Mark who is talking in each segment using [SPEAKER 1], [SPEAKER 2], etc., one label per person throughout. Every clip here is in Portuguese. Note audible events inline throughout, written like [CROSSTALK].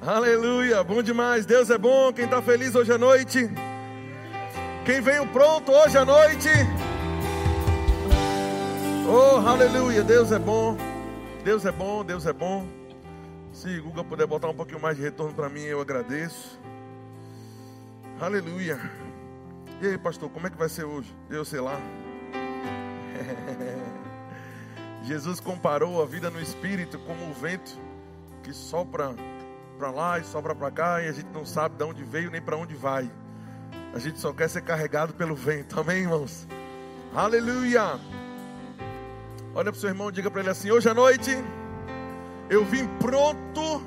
[SPEAKER 1] Aleluia, bom demais. Deus é bom. Quem está feliz hoje à noite? Quem veio pronto hoje à noite? Oh, aleluia. Deus é bom. Deus é bom, Deus é bom. Se Guga puder botar um pouquinho mais de retorno para mim, eu agradeço. Aleluia. E aí, pastor, como é que vai ser hoje? Eu sei lá. [LAUGHS] Jesus comparou a vida no espírito como o vento que sopra para lá e sobra para cá e a gente não sabe de onde veio nem para onde vai. A gente só quer ser carregado pelo vento. [LAUGHS] Amém, irmãos? Aleluia. Olha para o seu irmão, diga para ele assim: hoje à noite eu vim pronto.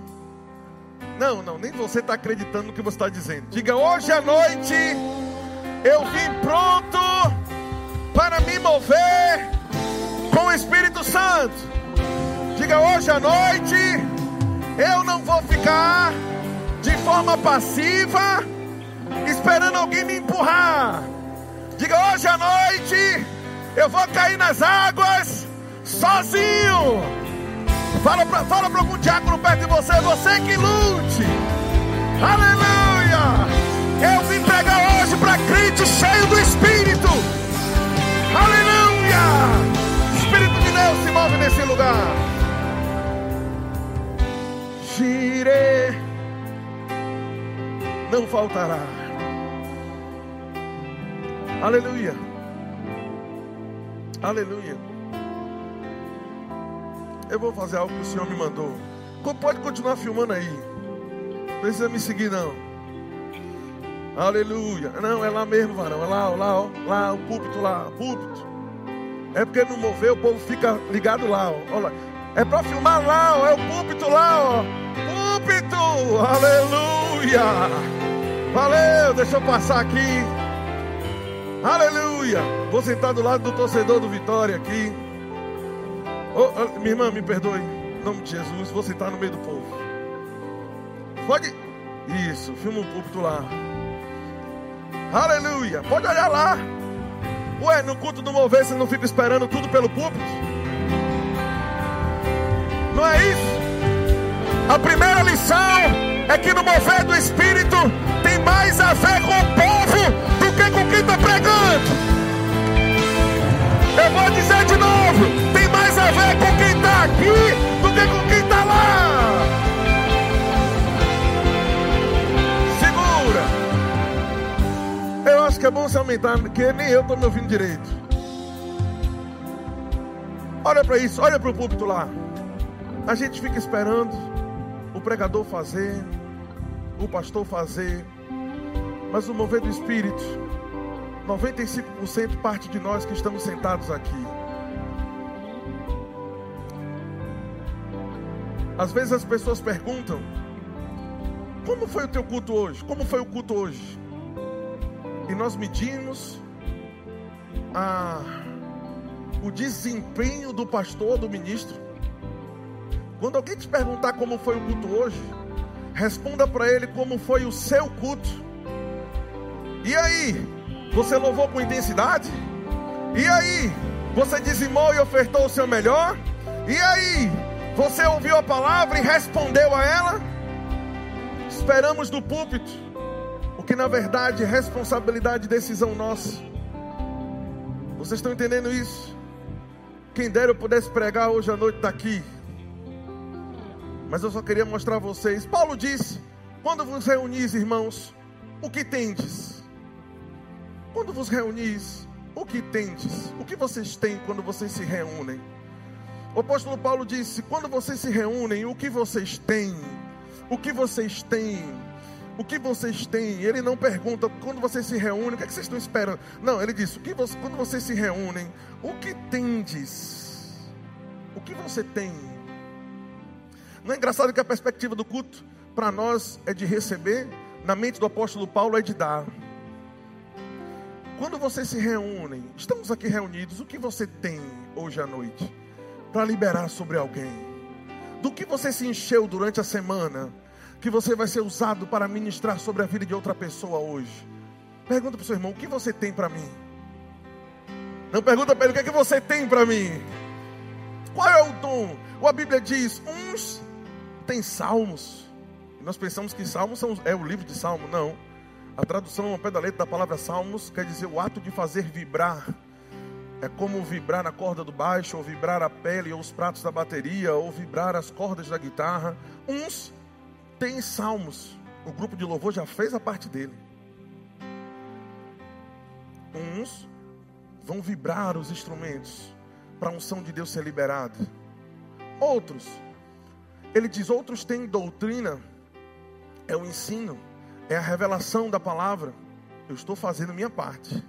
[SPEAKER 1] Não, não, nem você está acreditando no que você está dizendo. Diga hoje à noite eu vim pronto para me mover com o Espírito Santo. Diga hoje à noite eu não vou ficar de forma passiva esperando alguém me empurrar. Diga hoje à noite eu vou cair nas águas sozinho. Fala para fala algum diácono perto de você, você que lute. Aleluia! Eu vim pregar hoje para crente cheio do Espírito. Aleluia! Espírito de Deus se move nesse lugar. Gire, não faltará. Aleluia. Aleluia. Eu vou fazer algo que o Senhor me mandou. Pode continuar filmando aí. Não precisa me seguir, não. Aleluia. Não, é lá mesmo, varão. É lá, lá, ó. Lá, o púlpito lá. Púlpito. É porque não moveu, o povo fica ligado lá, ó. Olha É para filmar lá, ó. É o púlpito lá, ó. Púlpito. Aleluia. Valeu, deixa eu passar aqui. Aleluia. Vou sentar do lado do torcedor do Vitória aqui. Oh, oh, minha irmã, me perdoe. Em nome de Jesus, vou sentar no meio do povo. Pode. Isso, filma o púlpito lá. Aleluia. Pode olhar lá. Ué, no culto do mover você não fica esperando tudo pelo púlpito? A primeira lição é que no mover do Espírito tem mais a ver com o povo do que com quem está pregando. Eu vou dizer de novo: tem mais a ver com quem está aqui do que com quem está lá. Segura. Eu acho que é bom se aumentar, porque nem eu estou me ouvindo direito. Olha para isso, olha para o púlpito lá. A gente fica esperando o pregador fazer, o pastor fazer, mas o mover do Espírito, 95% parte de nós que estamos sentados aqui. Às vezes as pessoas perguntam: Como foi o teu culto hoje? Como foi o culto hoje? E nós medimos a, o desempenho do pastor, do ministro. Quando alguém te perguntar como foi o culto hoje, responda para ele como foi o seu culto. E aí, você louvou com intensidade? E aí, você dizimou e ofertou o seu melhor? E aí, você ouviu a palavra e respondeu a ela? Esperamos do púlpito, o que na verdade é responsabilidade e decisão nossa. Vocês estão entendendo isso? Quem dera eu pudesse pregar hoje à noite daqui. Mas eu só queria mostrar a vocês. Paulo disse: Quando vos reunis, irmãos, o que tendes? Quando vos reunis, o que tendes? O que vocês têm quando vocês se reúnem? O apóstolo Paulo disse: Quando vocês se reúnem, o que vocês têm? O que vocês têm? O que vocês têm? Ele não pergunta quando vocês se reúnem, o que, é que vocês estão esperando? Não, ele diz: o que você, quando vocês se reúnem, o que tendes? O que você tem? Não é engraçado que a perspectiva do culto para nós é de receber, na mente do apóstolo Paulo é de dar. Quando vocês se reúnem, estamos aqui reunidos, o que você tem hoje à noite para liberar sobre alguém? Do que você se encheu durante a semana, que você vai ser usado para ministrar sobre a vida de outra pessoa hoje? Pergunta para o seu irmão: o que você tem para mim? Não pergunta para ele o que, é que você tem para mim. Qual é o dom? Ou a Bíblia diz: uns têm salmos, Nós pensamos que Salmos são, é o livro de Salmo. Não. A tradução ao pé da letra da palavra Salmos quer dizer o ato de fazer vibrar. É como vibrar na corda do baixo, ou vibrar a pele, ou os pratos da bateria, ou vibrar as cordas da guitarra. Uns têm salmos. O grupo de louvor já fez a parte dele. Uns vão vibrar os instrumentos para a unção de Deus ser liberada. Outros, ele diz: outros têm doutrina, é o ensino, é a revelação da palavra. Eu estou fazendo minha parte.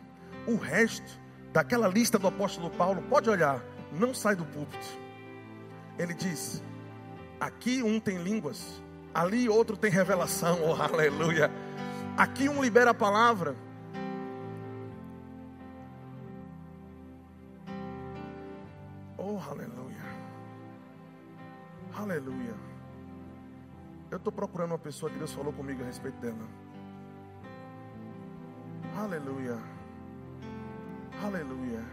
[SPEAKER 1] O resto, daquela lista do apóstolo Paulo, pode olhar, não sai do púlpito. Ele diz: aqui um tem línguas, ali outro tem revelação, [LAUGHS] oh aleluia. Aqui um libera a palavra, Oh, aleluia. Aleluia. Eu estou procurando uma pessoa que Deus falou comigo a respeito dela. Aleluia. Aleluia.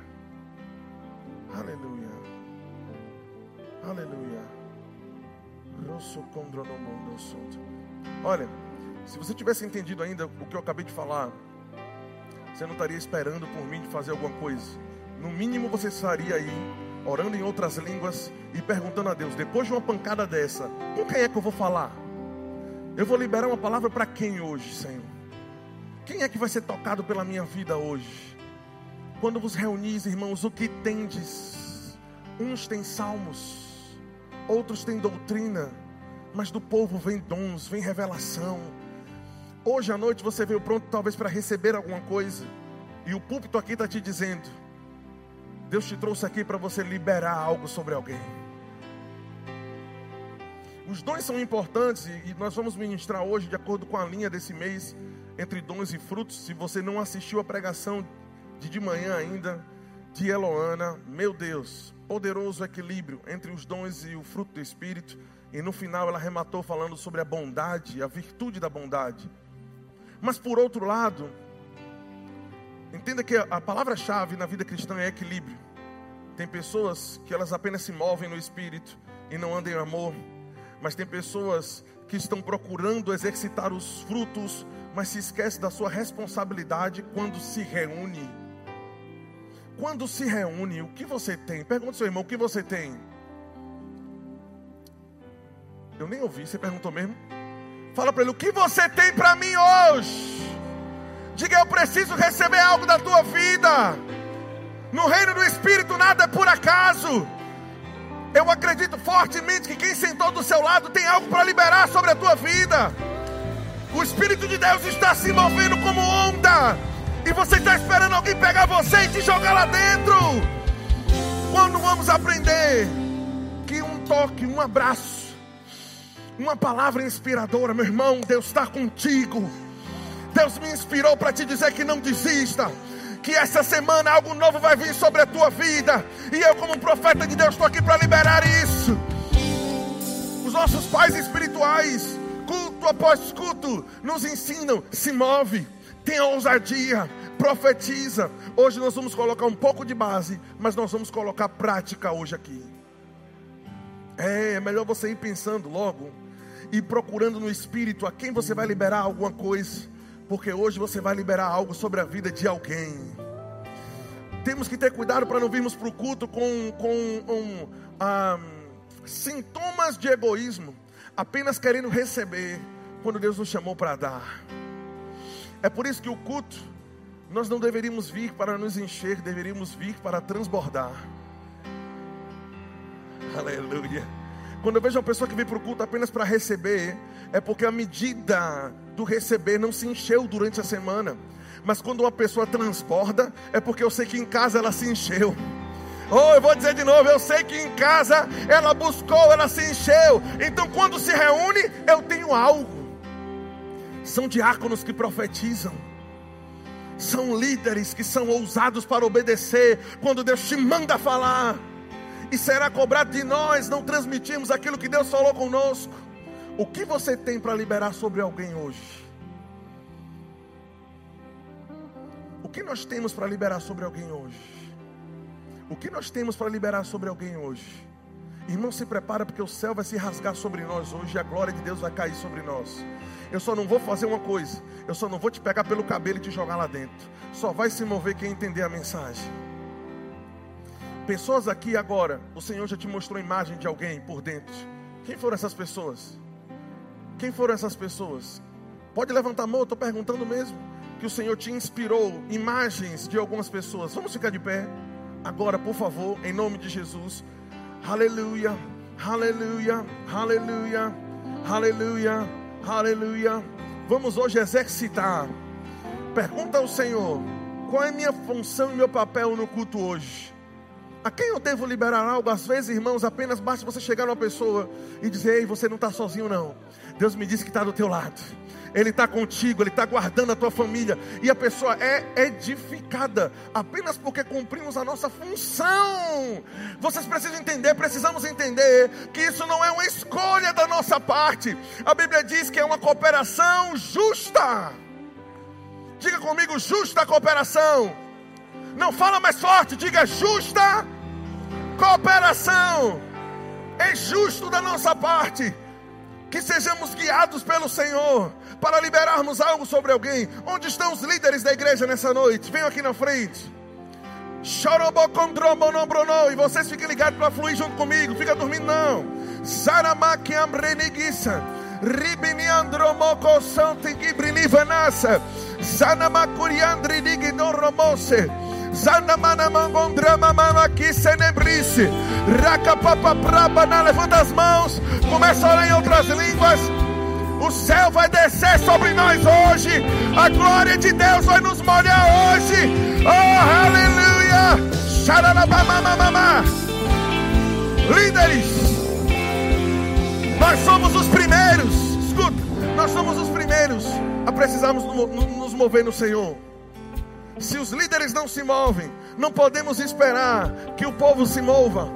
[SPEAKER 1] Aleluia. Aleluia. Olha, se você tivesse entendido ainda o que eu acabei de falar, você não estaria esperando por mim de fazer alguma coisa. No mínimo você estaria aí orando em outras línguas e perguntando a Deus: depois de uma pancada dessa, com quem é que eu vou falar? Eu vou liberar uma palavra para quem hoje, Senhor? Quem é que vai ser tocado pela minha vida hoje? Quando vos reunis, irmãos, o que tendes? Uns têm salmos, outros têm doutrina, mas do povo vem dons, vem revelação. Hoje à noite você veio pronto, talvez, para receber alguma coisa, e o púlpito aqui está te dizendo: Deus te trouxe aqui para você liberar algo sobre alguém. Os dons são importantes e nós vamos ministrar hoje, de acordo com a linha desse mês, entre dons e frutos. Se você não assistiu a pregação de de manhã ainda, de Eloana, meu Deus, poderoso equilíbrio entre os dons e o fruto do Espírito. E no final ela rematou falando sobre a bondade, a virtude da bondade. Mas por outro lado, Entenda que a palavra-chave na vida cristã é equilíbrio. Tem pessoas que elas apenas se movem no espírito e não andam em amor, mas tem pessoas que estão procurando exercitar os frutos, mas se esquece da sua responsabilidade quando se reúne. Quando se reúne, o que você tem? Pergunta ao seu irmão, o que você tem? Eu nem ouvi, você perguntou mesmo? Fala para ele, o que você tem para mim hoje? Diga, eu preciso receber algo da tua vida. No reino do Espírito nada é por acaso. Eu acredito fortemente que quem sentou do seu lado tem algo para liberar sobre a tua vida. O Espírito de Deus está se movendo como onda. E você está esperando alguém pegar você e te jogar lá dentro. Quando vamos aprender que um toque, um abraço, uma palavra inspiradora, meu irmão, Deus está contigo. Deus me inspirou para te dizer que não desista. Que essa semana algo novo vai vir sobre a tua vida. E eu, como profeta de Deus, estou aqui para liberar isso. Os nossos pais espirituais, culto após culto, nos ensinam: se move, tenha ousadia, profetiza. Hoje nós vamos colocar um pouco de base, mas nós vamos colocar prática hoje aqui. É, é melhor você ir pensando logo e procurando no espírito a quem você vai liberar alguma coisa porque hoje você vai liberar algo sobre a vida de alguém. Temos que ter cuidado para não virmos para o culto com, com um, um, sintomas de egoísmo, apenas querendo receber, quando Deus nos chamou para dar. É por isso que o culto, nós não deveríamos vir para nos encher, deveríamos vir para transbordar. Aleluia. Quando eu vejo uma pessoa que vem para o culto apenas para receber, é porque a medida do receber não se encheu durante a semana. Mas quando uma pessoa transborda, é porque eu sei que em casa ela se encheu. Oh, eu vou dizer de novo, eu sei que em casa ela buscou, ela se encheu. Então quando se reúne, eu tenho algo. São diáconos que profetizam. São líderes que são ousados para obedecer quando Deus te manda falar e será cobrado de nós não transmitirmos aquilo que Deus falou conosco. O que você tem para liberar sobre alguém hoje? O que nós temos para liberar sobre alguém hoje? O que nós temos para liberar sobre alguém hoje? Irmão, se prepara porque o céu vai se rasgar sobre nós hoje e a glória de Deus vai cair sobre nós. Eu só não vou fazer uma coisa, eu só não vou te pegar pelo cabelo e te jogar lá dentro. Só vai se mover quem entender a mensagem. Pessoas aqui agora, o Senhor já te mostrou a imagem de alguém por dentro. Quem foram essas pessoas? Quem foram essas pessoas? Pode levantar a mão, eu estou perguntando mesmo. Que o Senhor te inspirou imagens de algumas pessoas. Vamos ficar de pé agora, por favor, em nome de Jesus. Aleluia, aleluia, aleluia, aleluia, aleluia. Vamos hoje exercitar. Pergunta ao Senhor: qual é minha função e meu papel no culto hoje? A quem eu devo liberar algo? Às vezes, irmãos, apenas basta você chegar numa pessoa e dizer: Ei, você não está sozinho, não. Deus me disse que está do teu lado. Ele está contigo, Ele está guardando a tua família. E a pessoa é edificada apenas porque cumprimos a nossa função. Vocês precisam entender, precisamos entender que isso não é uma escolha da nossa parte. A Bíblia diz que é uma cooperação justa. Diga comigo, justa cooperação. Não fala mais forte, diga justa cooperação. É justo da nossa parte que sejamos guiados pelo Senhor para liberarmos algo sobre alguém. Onde estão os líderes da igreja nessa noite? Venham aqui na frente. E vocês fiquem ligados para fluir junto comigo. Fica dormindo não. Saramaki amrenigissa. Ribini andromoko santigibrini vanassa. Sanamakuriandri digidoromose. Zanamana mangondrama mamaki senebrice. Racapapaprabana. Levanta as mãos. Começa a orar em outras línguas. O céu vai descer sobre nós hoje. A glória de Deus vai nos molhar hoje. Oh, aleluia. Xaralabamamamamá. Líderes, nós somos os primeiros. Escuta, nós somos os primeiros a precisarmos nos mover no Senhor. Se os líderes não se movem, não podemos esperar que o povo se mova.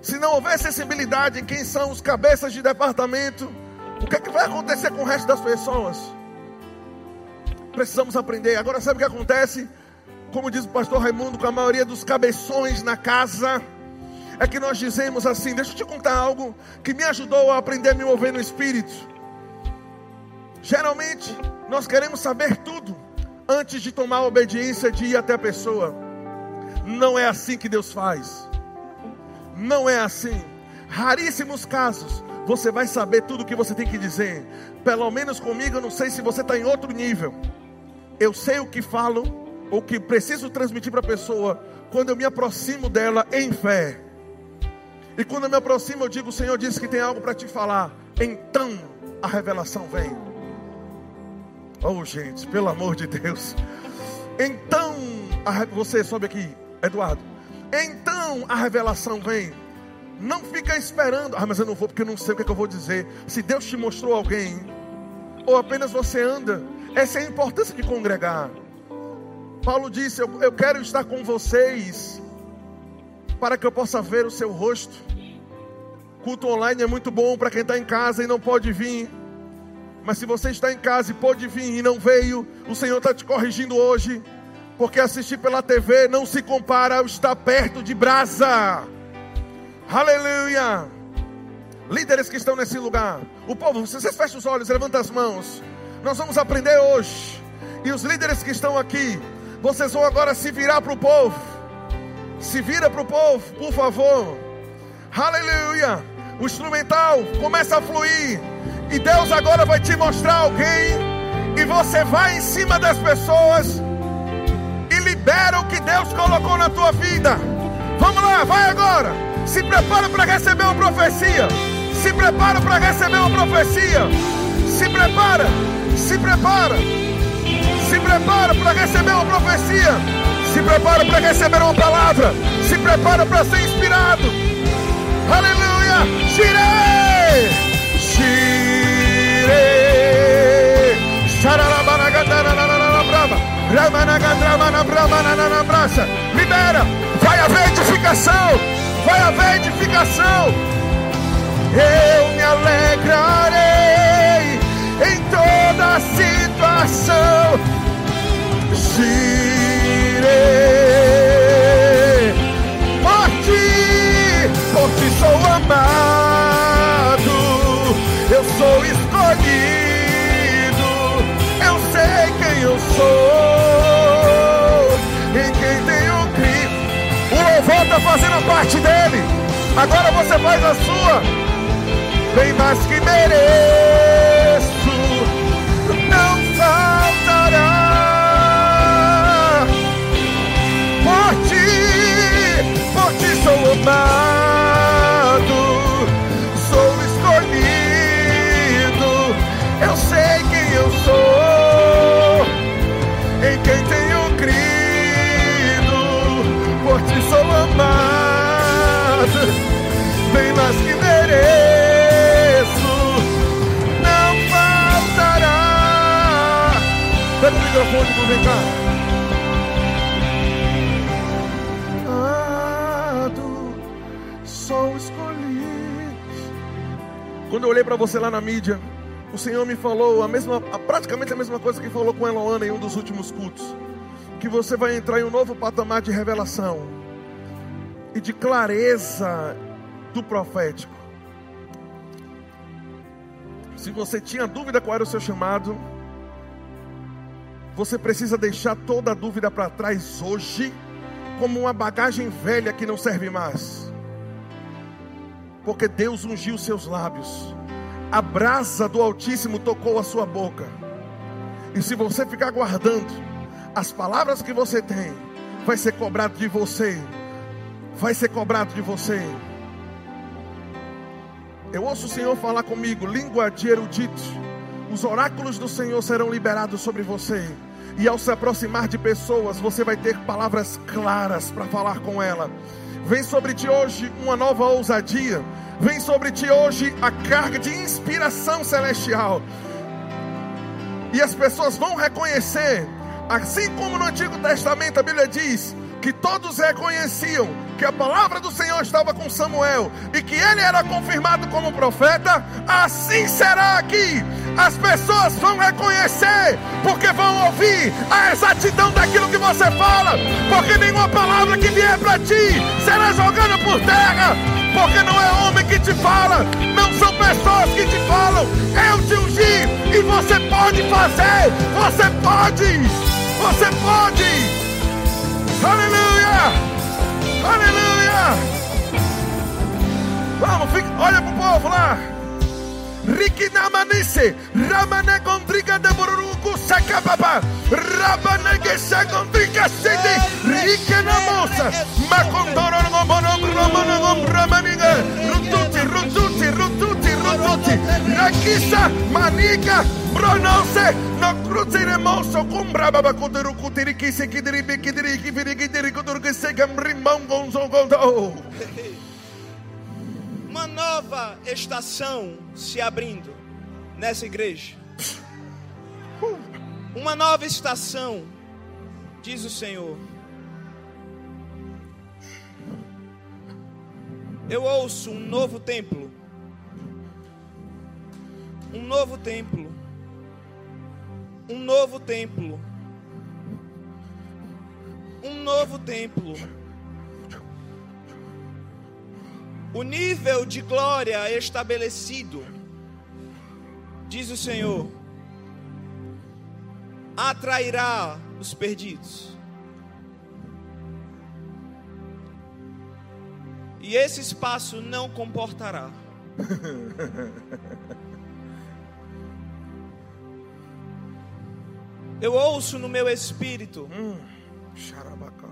[SPEAKER 1] Se não houver sensibilidade em quem são os cabeças de departamento, o que, é que vai acontecer com o resto das pessoas? Precisamos aprender. Agora, sabe o que acontece? Como diz o pastor Raimundo, com a maioria dos cabeções na casa, é que nós dizemos assim: deixa eu te contar algo que me ajudou a aprender a me mover no espírito. Geralmente, nós queremos saber tudo antes de tomar a obediência de ir até a pessoa. Não é assim que Deus faz. Não é assim. Raríssimos casos você vai saber tudo o que você tem que dizer. Pelo menos comigo, eu não sei se você está em outro nível. Eu sei o que falo, o que preciso transmitir para a pessoa, quando eu me aproximo dela em fé. E quando eu me aproximo, eu digo: O Senhor disse que tem algo para te falar. Então a revelação vem. Oh, gente, pelo amor de Deus. Então, a, você sobe aqui, Eduardo. Então a revelação vem. Não fica esperando. Ah, mas eu não vou porque eu não sei o que, é que eu vou dizer. Se Deus te mostrou alguém, ou apenas você anda, essa é a importância de congregar. Paulo disse: eu, eu quero estar com vocês para que eu possa ver o seu rosto. Culto online é muito bom para quem está em casa e não pode vir. Mas se você está em casa e pode vir e não veio, o Senhor está te corrigindo hoje. Porque assistir pela TV não se compara ao estar perto de brasa. Aleluia. Líderes que estão nesse lugar. O povo, vocês fecham os olhos, levantam as mãos. Nós vamos aprender hoje. E os líderes que estão aqui, vocês vão agora se virar para o povo. Se vira para o povo, por favor. Aleluia. O instrumental começa a fluir. E Deus agora vai te mostrar alguém. E você vai em cima das pessoas. E libera o que Deus colocou na tua vida. Vamos lá, vai agora. Se prepara para receber uma profecia. Se prepara para receber uma profecia. Se prepara. Se prepara. Se prepara para receber uma profecia. Se prepara para receber uma palavra. Se prepara para ser inspirado. Aleluia. Shire. Shire. Libera. Vai haver edificação vai haver edificação. Eu me alegrarei em toda situação. Girei, em quem tenho crido. O louvor está fazendo parte dele. Agora você faz a sua. Bem mais que mereço. Não faltará. Por ti, por ti sou amado. Sou escolhido. Eu sei quem eu sou. Em quem tenho crido. Por ti sou amado. Bem mais que mereço. Não faltará. Pega o microfone, vem cá. Quando eu olhei para você lá na mídia, o Senhor me falou a mesma, praticamente a mesma coisa que falou com Eloana em um dos últimos cultos. Que você vai entrar em um novo patamar de revelação e de clareza do profético. Se você tinha dúvida qual era o seu chamado, você precisa deixar toda a dúvida para trás hoje, como uma bagagem velha que não serve mais. Porque Deus ungiu seus lábios, a brasa do Altíssimo tocou a sua boca. E se você ficar guardando as palavras que você tem, vai ser cobrado de você. Vai ser cobrado de você. Eu ouço o Senhor falar comigo, língua de erudito. Os oráculos do Senhor serão liberados sobre você. E ao se aproximar de pessoas, você vai ter palavras claras para falar com ela. Vem sobre ti hoje uma nova ousadia. Vem sobre ti hoje a carga de inspiração celestial. E as pessoas vão reconhecer, assim como no Antigo Testamento a Bíblia diz, que todos reconheciam que a palavra do Senhor estava com Samuel e que ele era confirmado como profeta, assim será aqui. As pessoas vão reconhecer, porque vão ouvir a exatidão daquilo que você fala, porque nenhuma palavra que vier para ti será jogada por terra, porque não é homem que te fala, não são pessoas que te falam, eu te ungi e você pode fazer, você pode, você pode. Aleluia! Aleluia! Vamos, fica, olha pro povo lá. Rikinamanise, Ramana Gondriga de Boruku Sakapapa, Rabana Gesagondriga Sede, Rikinamosa, Macondoro Momono, Romano, Ramaniga, Rututi, Rututi, Rututi, Rututi, Rakisa, Manica, Bronose, no cruziremos cumbra babacuti, rucuti, riquisi, kidiri, kidiri, kidiri, kidiri, kidiri, kidiri, kidiri, kidiri, kidiri, kidiri, kidiri, kidiri, kidiri, kidiri,
[SPEAKER 2] Uma nova estação se abrindo nessa igreja. Uma nova estação, diz o Senhor. Eu ouço um novo templo. Um novo templo. Um novo templo. Um novo templo. O nível de glória estabelecido, diz o Senhor, atrairá os perdidos. E esse espaço não comportará. [LAUGHS] Eu ouço no meu espírito
[SPEAKER 1] Xarabacata.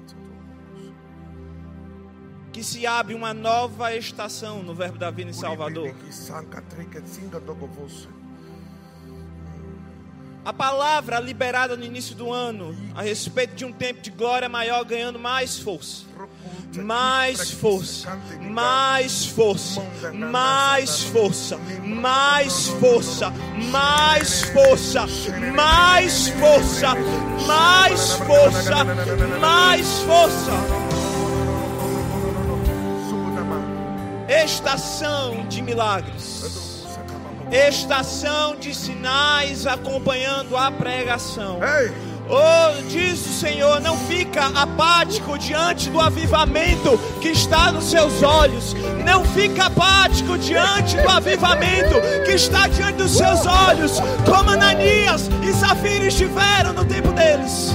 [SPEAKER 2] Que se abre uma nova estação no Verbo da Vida em Salvador. A palavra liberada no início do ano a respeito de um tempo de glória maior ganhando mais força. Mais força, mais força, mais força, mais força, mais força, mais força, mais força, mais força. Estação de milagres, estação de sinais acompanhando a pregação. Oh, diz o Senhor, não fica apático diante do avivamento que está nos seus olhos. Não fica apático diante do avivamento que está diante dos seus olhos, como Ananias e Safira estiveram no tempo deles.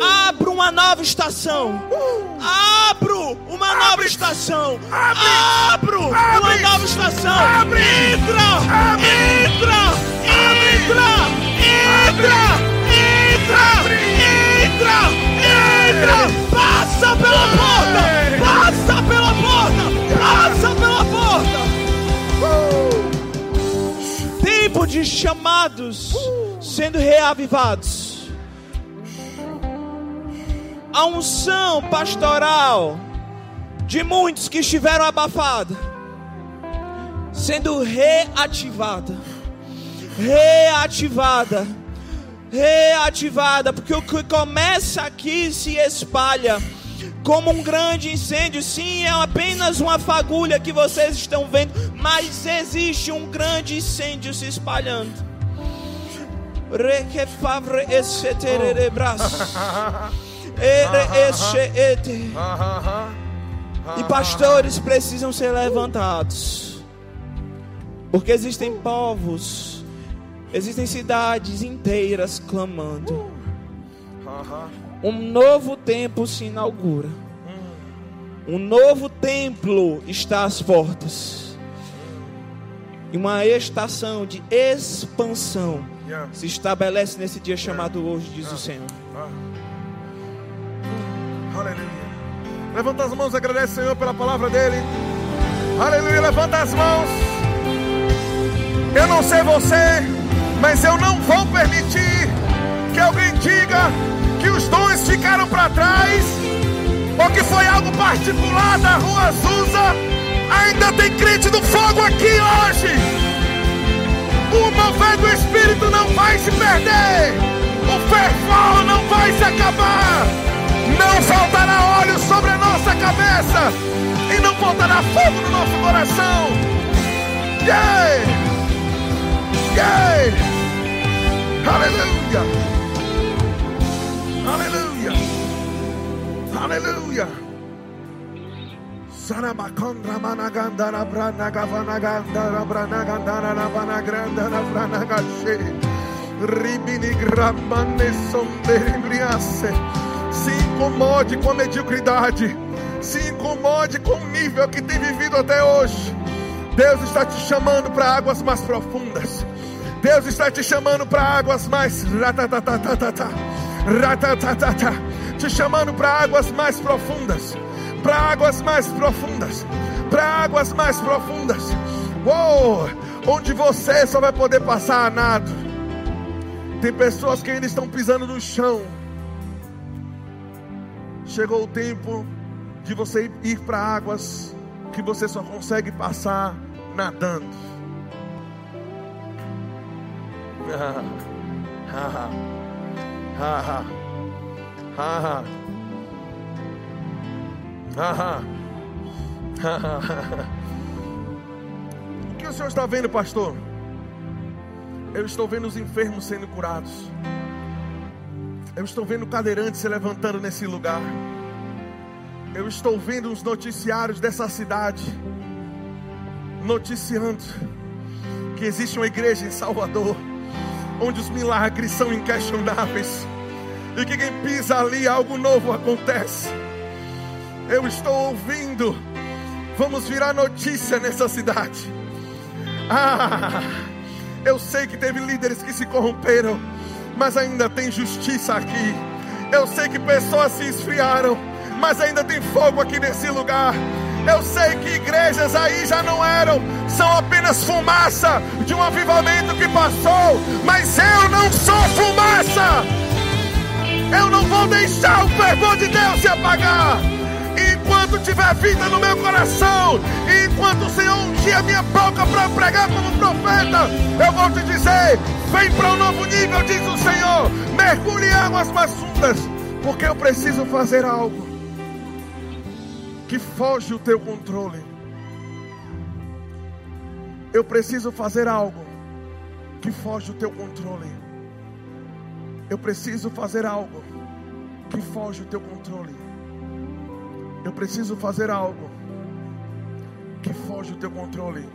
[SPEAKER 2] Abra uma nova estação. Abro uma nova estação.
[SPEAKER 1] Abre.
[SPEAKER 2] Abro uma nova estação.
[SPEAKER 1] Abre.
[SPEAKER 2] Entra. Entra. Entra. Entra. Entra. Entra. Entra. Passa pela porta. Passa pela porta. Passa pela porta. Tempo de chamados sendo reavivados. A unção pastoral de muitos que estiveram abafada sendo reativada. Reativada. Reativada, porque o que começa aqui se espalha como um grande incêndio. Sim, é apenas uma fagulha que vocês estão vendo, mas existe um grande incêndio se espalhando. [LAUGHS] E pastores precisam ser levantados. Porque existem povos, existem cidades inteiras clamando. Um novo tempo se inaugura. Um novo templo está às portas. E uma estação de expansão se estabelece nesse dia chamado hoje, diz o Senhor.
[SPEAKER 1] Aleluia. Levanta as mãos, agradece, Senhor, pela palavra dele. Aleluia. Levanta as mãos. Eu não sei você, mas eu não vou permitir que alguém diga que os dons ficaram para trás ou que foi algo particular da rua Azusa. Ainda tem crente do fogo aqui hoje. O mover do Espírito não vai se perder. O fervor não vai se acabar. Não faltará óleo sobre a nossa cabeça. E não faltará fogo no nosso coração. Yeah! Yeah! Aleluia! Aleluia! Aleluia! Sarabakondra managandara branagavanagandara branagandara banagandara branagashe. Ribini gramane sonderibriasse. Se incomode com a mediocridade. Se incomode com o nível que tem vivido até hoje. Deus está te chamando para águas mais profundas. Deus está te chamando para águas mais te chamando para águas mais profundas, para águas mais profundas, para águas mais profundas. Uou, onde você só vai poder passar a nado. Tem pessoas que ainda estão pisando no chão. Chegou o tempo de você ir para águas que você só consegue passar nadando. O que o senhor está vendo, pastor? Eu estou vendo os enfermos sendo curados. Eu estou vendo cadeirantes se levantando nesse lugar. Eu estou vendo os noticiários dessa cidade noticiando que existe uma igreja em Salvador onde os milagres são inquestionáveis e que quem pisa ali algo novo acontece. Eu estou ouvindo. Vamos virar notícia nessa cidade. Ah, eu sei que teve líderes que se corromperam, mas ainda tem justiça aqui. Eu sei que pessoas se esfriaram, mas ainda tem fogo aqui nesse lugar. Eu sei que igrejas aí já não eram, são apenas fumaça de um avivamento que passou, mas eu não sou fumaça. Eu não vou deixar o fervor de Deus se apagar. Enquanto tiver vida no meu coração, enquanto o Senhor a minha boca para pregar como profeta, eu vou te dizer: vem para um novo nível, diz o Senhor. Mergulhe em águas mais fundas, porque eu preciso fazer algo que foge o teu controle. Eu preciso fazer algo que foge do teu controle. Eu preciso fazer algo que foge do teu controle. Eu preciso fazer algo que foge do teu controle.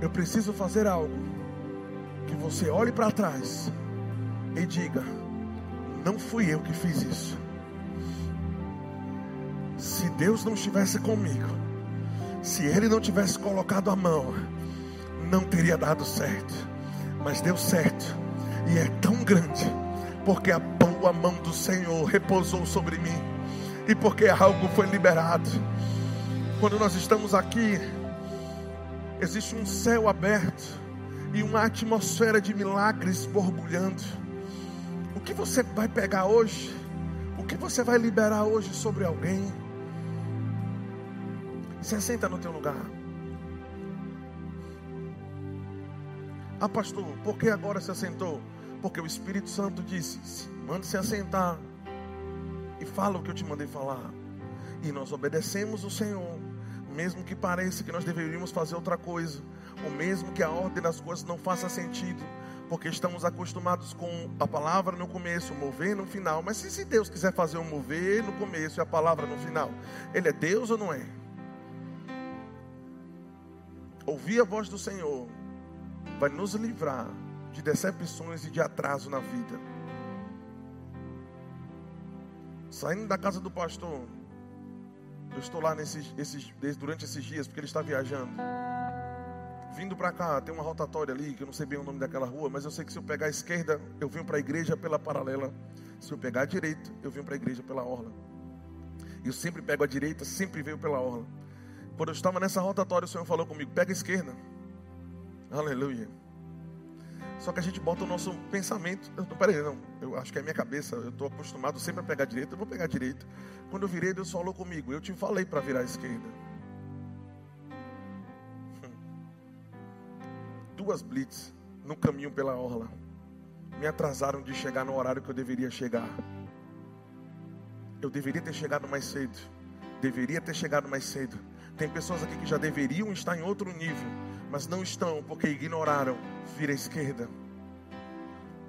[SPEAKER 1] Eu preciso fazer algo que você olhe para trás e diga: Não fui eu que fiz isso. Se Deus não estivesse comigo, se Ele não tivesse colocado a mão, não teria dado certo. Mas deu certo, e é tão grande, porque a boa mão do Senhor repousou sobre mim, e porque algo foi liberado. Quando nós estamos aqui, existe um céu aberto e uma atmosfera de milagres borbulhando. O que você vai pegar hoje? O que você vai liberar hoje sobre alguém? Se assenta no teu lugar. Ah, pastor, por que agora se assentou? Porque o Espírito Santo disse: mande se assentar e fala o que eu te mandei falar. E nós obedecemos o Senhor, mesmo que pareça que nós deveríamos fazer outra coisa, ou mesmo que a ordem das coisas não faça sentido, porque estamos acostumados com a palavra no começo, mover no final. Mas se Deus quiser fazer o mover no começo e a palavra no final, Ele é Deus ou não é? Ouvir a voz do Senhor vai nos livrar de decepções e de atraso na vida. Saindo da casa do pastor, eu estou lá nesses, esses, durante esses dias, porque ele está viajando. Vindo para cá, tem uma rotatória ali, que eu não sei bem o nome daquela rua, mas eu sei que se eu pegar a esquerda, eu venho para a igreja pela paralela. Se eu pegar a direita, eu venho para a igreja pela orla. Eu sempre pego a direita, sempre venho pela orla. Quando eu estava nessa rotatória, o Senhor falou comigo: pega a esquerda. Aleluia. Só que a gente bota o nosso pensamento. Eu, não, peraí, não. Eu acho que é minha cabeça. Eu estou acostumado sempre a pegar a direita. Eu vou pegar a direita. Quando eu virei, Deus falou comigo. Eu te falei para virar a esquerda. Duas blitz no caminho pela orla. Me atrasaram de chegar no horário que eu deveria chegar. Eu deveria ter chegado mais cedo. Deveria ter chegado mais cedo. Tem pessoas aqui que já deveriam estar em outro nível, mas não estão porque ignoraram. Vira à esquerda.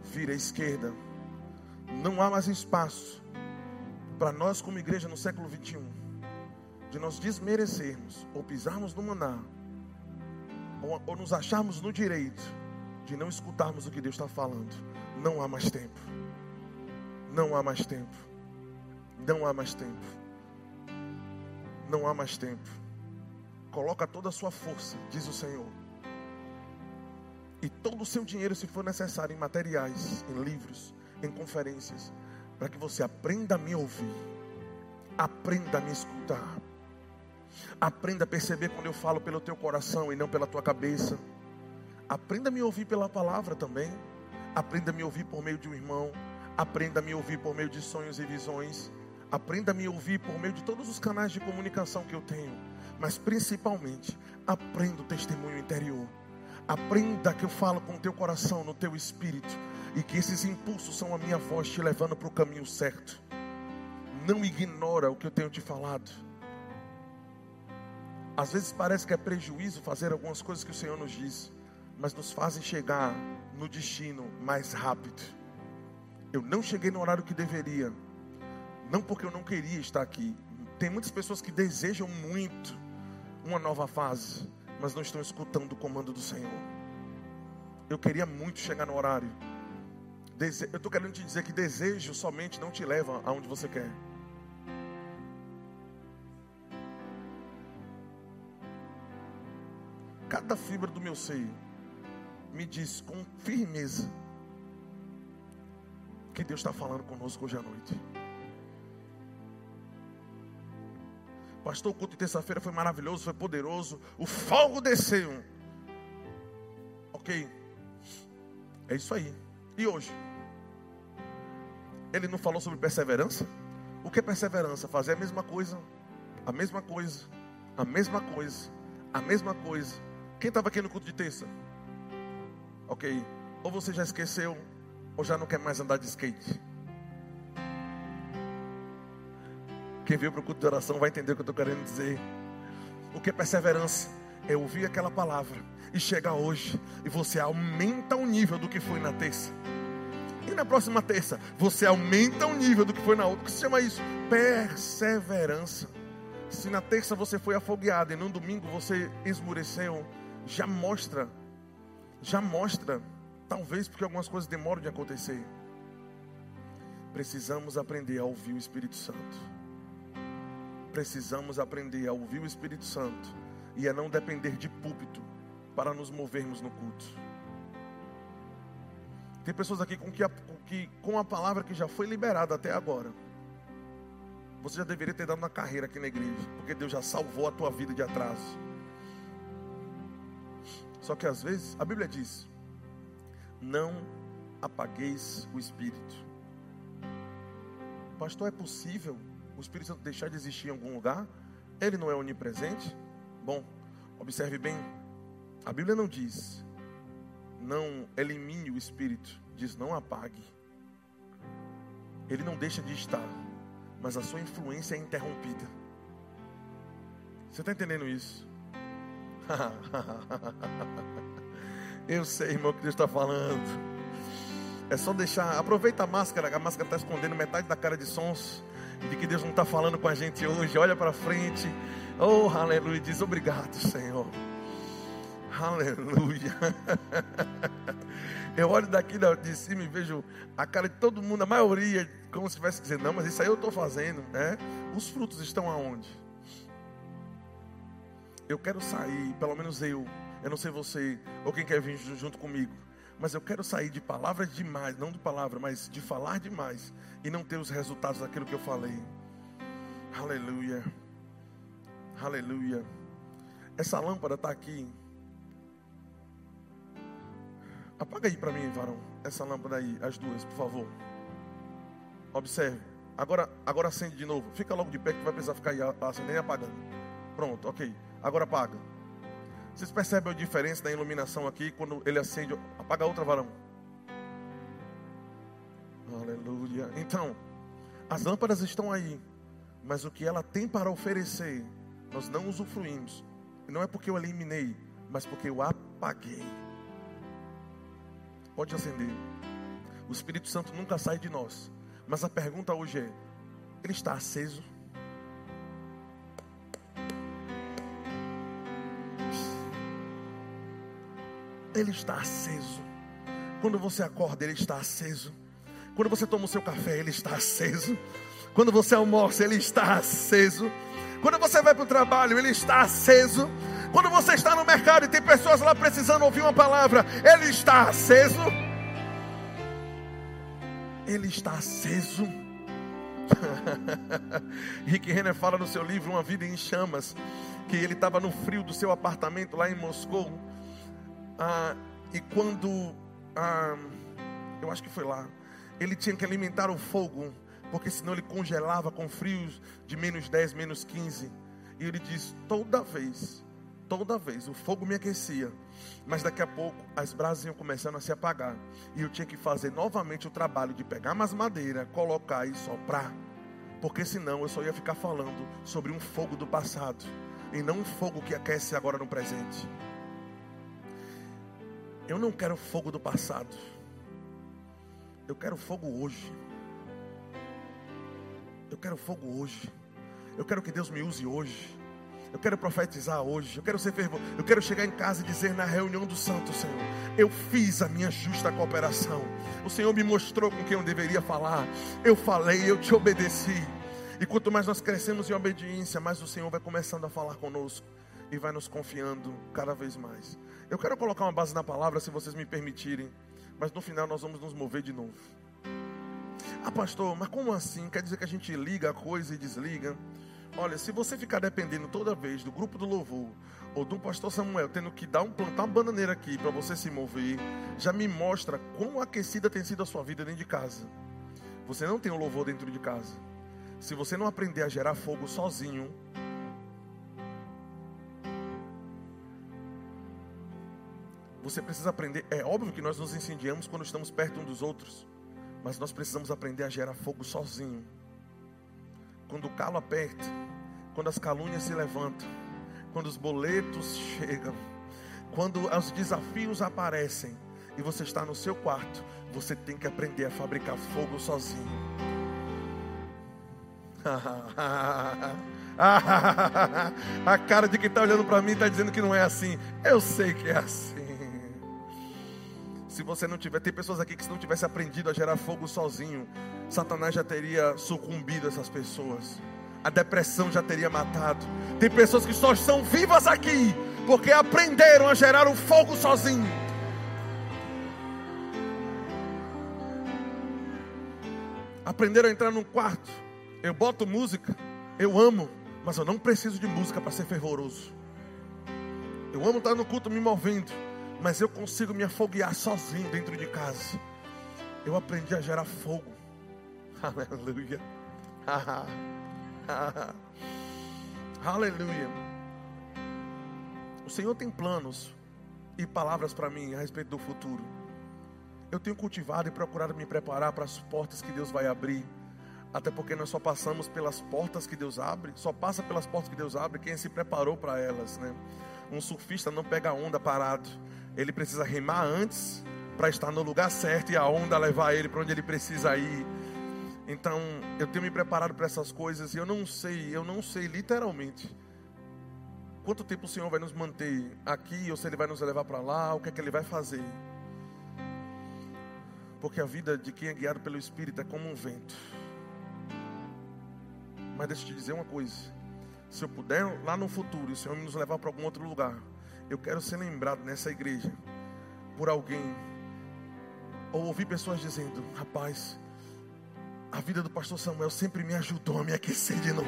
[SPEAKER 1] Vira à esquerda. Não há mais espaço para nós, como igreja no século 21, de nós desmerecermos ou pisarmos no maná, ou, ou nos acharmos no direito de não escutarmos o que Deus está falando. Não há mais tempo. Não há mais tempo. Não há mais tempo. Não há mais tempo. Coloca toda a sua força, diz o Senhor. E todo o seu dinheiro, se for necessário, em materiais, em livros, em conferências, para que você aprenda a me ouvir, aprenda a me escutar, aprenda a perceber quando eu falo pelo teu coração e não pela tua cabeça. Aprenda a me ouvir pela palavra também. Aprenda a me ouvir por meio de um irmão. Aprenda a me ouvir por meio de sonhos e visões. Aprenda a me ouvir por meio de todos os canais de comunicação que eu tenho mas principalmente aprenda o testemunho interior. Aprenda que eu falo com o teu coração, no teu espírito, e que esses impulsos são a minha voz te levando para o caminho certo. Não ignora o que eu tenho te falado. Às vezes parece que é prejuízo fazer algumas coisas que o Senhor nos diz, mas nos fazem chegar no destino mais rápido. Eu não cheguei no horário que deveria, não porque eu não queria estar aqui. Tem muitas pessoas que desejam muito, uma nova fase, mas não estão escutando o comando do Senhor. Eu queria muito chegar no horário. Dese... Eu estou querendo te dizer que desejo somente não te leva aonde você quer. Cada fibra do meu seio me diz com firmeza que Deus está falando conosco hoje à noite. Pastor, o culto de terça-feira foi maravilhoso, foi poderoso. O fogo desceu. Ok. É isso aí. E hoje? Ele não falou sobre perseverança? O que é perseverança? Fazer a mesma coisa, a mesma coisa, a mesma coisa, a mesma coisa. Quem estava aqui no culto de terça? Ok. Ou você já esqueceu, ou já não quer mais andar de skate. Quem veio para o culto de oração vai entender o que eu estou querendo dizer. O que é perseverança? é ouvir aquela palavra e chegar hoje e você aumenta o nível do que foi na terça. E na próxima terça, você aumenta o nível do que foi na outra. O que se chama isso? Perseverança. Se na terça você foi afogueado e no domingo você esmureceu, já mostra, já mostra, talvez porque algumas coisas demoram de acontecer. Precisamos aprender a ouvir o Espírito Santo. Precisamos aprender a ouvir o Espírito Santo e a não depender de púlpito para nos movermos no culto. Tem pessoas aqui com, que a, com, que, com a palavra que já foi liberada até agora. Você já deveria ter dado uma carreira aqui na igreja, porque Deus já salvou a tua vida de atraso. Só que às vezes a Bíblia diz: Não apagueis o espírito. Pastor, é possível o Espírito Santo deixar de existir em algum lugar? Ele não é onipresente? Bom, observe bem. A Bíblia não diz: Não elimine o espírito, diz: Não apague. Ele não deixa de estar, mas a sua influência é interrompida. Você está entendendo isso? [LAUGHS] Eu sei, irmão, que Deus está falando. É só deixar. Aproveita a máscara, a máscara está escondendo metade da cara de sons. De que Deus não está falando com a gente hoje. Olha para frente. Oh, aleluia. Diz obrigado, Senhor. Aleluia. [LAUGHS] Eu olho daqui de cima e vejo a cara de todo mundo, a maioria, como se tivesse dizendo, não, mas isso aí eu estou fazendo. Né? Os frutos estão aonde? Eu quero sair, pelo menos eu, eu não sei você, ou quem quer vir junto comigo, mas eu quero sair de palavras demais, não de palavra, mas de falar demais e não ter os resultados daquilo que eu falei. Aleluia. Aleluia. Essa lâmpada está aqui. Apaga aí para mim, varão. Essa lâmpada aí, as duas, por favor. Observe. Agora, agora acende de novo. Fica logo de pé que vai precisar ficar aí acendendo e apagando. Pronto, ok. Agora apaga. Vocês percebem a diferença da iluminação aqui quando ele acende? Apaga outra, varão. Aleluia. Então, as lâmpadas estão aí, mas o que ela tem para oferecer, nós não usufruímos. Não é porque eu eliminei, mas porque eu apaguei. Pode acender. O Espírito Santo nunca sai de nós. Mas a pergunta hoje é: ele está aceso? Ele está aceso. Quando você acorda, ele está aceso. Quando você toma o seu café, ele está aceso. Quando você almoça, ele está aceso. Quando você vai para o trabalho, ele está aceso. Quando você está no mercado e tem pessoas lá precisando ouvir uma palavra, ele está aceso. Ele está aceso. [LAUGHS] Rick Renner fala no seu livro Uma Vida em Chamas que ele estava no frio do seu apartamento lá em Moscou ah, e quando, ah, eu acho que foi lá, ele tinha que alimentar o fogo, porque senão ele congelava com frios de menos 10, menos 15. E ele diz: toda vez, toda vez, o fogo me aquecia, mas daqui a pouco as brasas iam começando a se apagar. E eu tinha que fazer novamente o trabalho de pegar mais madeira, colocar e soprar. Porque senão eu só ia ficar falando sobre um fogo do passado e não um fogo que aquece agora no presente. Eu não quero fogo do passado. Eu quero fogo hoje. Eu quero fogo hoje. Eu quero que Deus me use hoje. Eu quero profetizar hoje. Eu quero ser fervor. Eu quero chegar em casa e dizer na reunião do santo, Senhor, eu fiz a minha justa cooperação. O Senhor me mostrou com quem eu deveria falar. Eu falei, eu te obedeci. E quanto mais nós crescemos em obediência, mais o Senhor vai começando a falar conosco e vai nos confiando cada vez mais. Eu quero colocar uma base na palavra, se vocês me permitirem, mas no final nós vamos nos mover de novo. Ah, pastor, mas como assim? Quer dizer que a gente liga a coisa e desliga? Olha, se você ficar dependendo toda vez do grupo do louvor ou do pastor Samuel tendo que dar um plantar uma bananeira aqui para você se mover, já me mostra quão aquecida tem sido a sua vida dentro de casa. Você não tem o um louvor dentro de casa. Se você não aprender a gerar fogo sozinho, Você precisa aprender. É óbvio que nós nos incendiamos quando estamos perto um dos outros. Mas nós precisamos aprender a gerar fogo sozinho. Quando o calo aperta, quando as calúnias se levantam, quando os boletos chegam, quando os desafios aparecem e você está no seu quarto, você tem que aprender a fabricar fogo sozinho. [LAUGHS] a cara de quem está olhando para mim está dizendo que não é assim. Eu sei que é assim. Se você não tiver, tem pessoas aqui que se não tivesse aprendido a gerar fogo sozinho, Satanás já teria sucumbido essas pessoas. A depressão já teria matado. Tem pessoas que só estão vivas aqui porque aprenderam a gerar o fogo sozinho. Aprenderam a entrar num quarto. Eu boto música, eu amo, mas eu não preciso de música para ser fervoroso. Eu amo estar no culto me movendo mas eu consigo me afoguear sozinho dentro de casa. Eu aprendi a gerar fogo. [LAUGHS] Aleluia. [LAUGHS] Aleluia. O Senhor tem planos e palavras para mim a respeito do futuro. Eu tenho cultivado e procurado me preparar para as portas que Deus vai abrir. Até porque nós só passamos pelas portas que Deus abre, só passa pelas portas que Deus abre quem se preparou para elas, né? Um surfista não pega onda parado ele precisa remar antes para estar no lugar certo e a onda levar ele para onde ele precisa ir. Então, eu tenho me preparado para essas coisas e eu não sei, eu não sei literalmente quanto tempo o Senhor vai nos manter aqui ou se ele vai nos levar para lá, o que é que ele vai fazer. Porque a vida de quem é guiado pelo Espírito é como um vento. Mas deixa eu te dizer uma coisa: se eu puder lá no futuro, o Senhor nos levar para algum outro lugar, eu quero ser lembrado nessa igreja por alguém, ou ouvir pessoas dizendo: Rapaz, a vida do pastor Samuel sempre me ajudou a me aquecer de novo.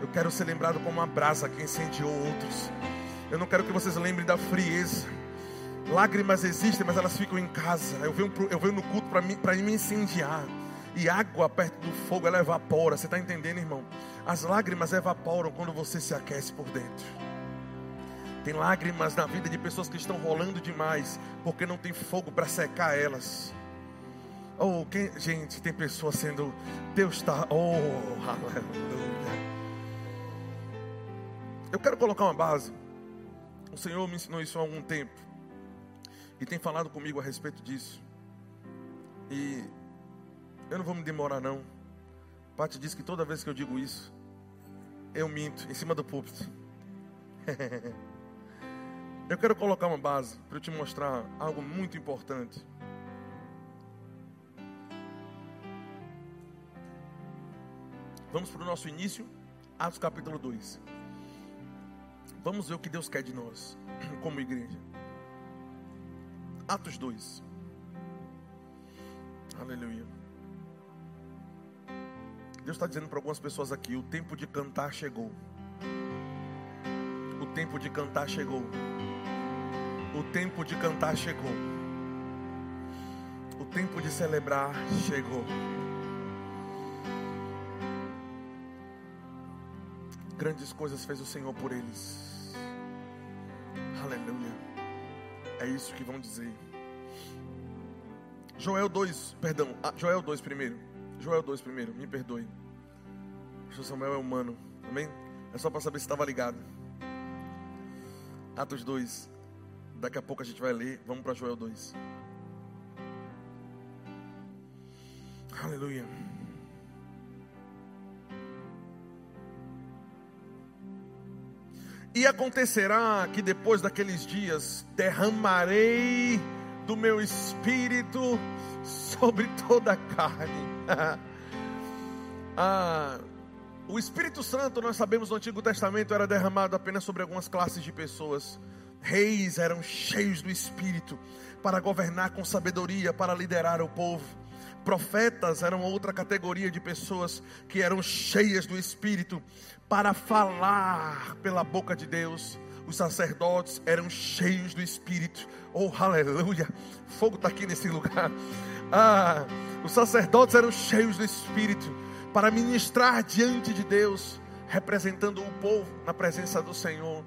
[SPEAKER 1] Eu quero ser lembrado como uma brasa que incendiou outros. Eu não quero que vocês lembrem da frieza. Lágrimas existem, mas elas ficam em casa. Eu venho, eu venho no culto para me, me incendiar. E água perto do fogo ela evapora. Você está entendendo, irmão? As lágrimas evaporam quando você se aquece por dentro. Tem lágrimas na vida de pessoas que estão rolando demais, porque não tem fogo para secar elas. Oh, quem, gente, tem pessoas sendo. Deus está. Oh, aleluia. Eu quero colocar uma base. O Senhor me ensinou isso há algum tempo. E tem falado comigo a respeito disso. E eu não vou me demorar, não. Pati diz que toda vez que eu digo isso, eu minto em cima do púlpito. [LAUGHS] Eu quero colocar uma base para te mostrar algo muito importante. Vamos para o nosso início, Atos capítulo 2. Vamos ver o que Deus quer de nós, [CLEARS THROAT] como igreja. Atos 2. Aleluia. Deus está dizendo para algumas pessoas aqui: o tempo de cantar chegou. O tempo de cantar chegou. O tempo de cantar chegou. O tempo de celebrar chegou. Grandes coisas fez o Senhor por eles. Aleluia. É isso que vão dizer. Joel 2, perdão, ah, Joel 2 primeiro. Joel 2 primeiro, me perdoe. O Samuel é humano, amém? É só para saber se estava ligado. Atos 2. Daqui a pouco a gente vai ler. Vamos para Joel 2. Aleluia. E acontecerá que depois daqueles dias derramarei do meu espírito sobre toda a carne. [LAUGHS] ah, o Espírito Santo, nós sabemos no Antigo Testamento, era derramado apenas sobre algumas classes de pessoas. Reis eram cheios do Espírito para governar com sabedoria, para liderar o povo. Profetas eram outra categoria de pessoas que eram cheias do Espírito para falar pela boca de Deus. Os sacerdotes eram cheios do Espírito. Oh, aleluia! Fogo está aqui nesse lugar. [LAUGHS] Ah, os sacerdotes eram cheios do Espírito para ministrar diante de Deus, representando o povo na presença do Senhor.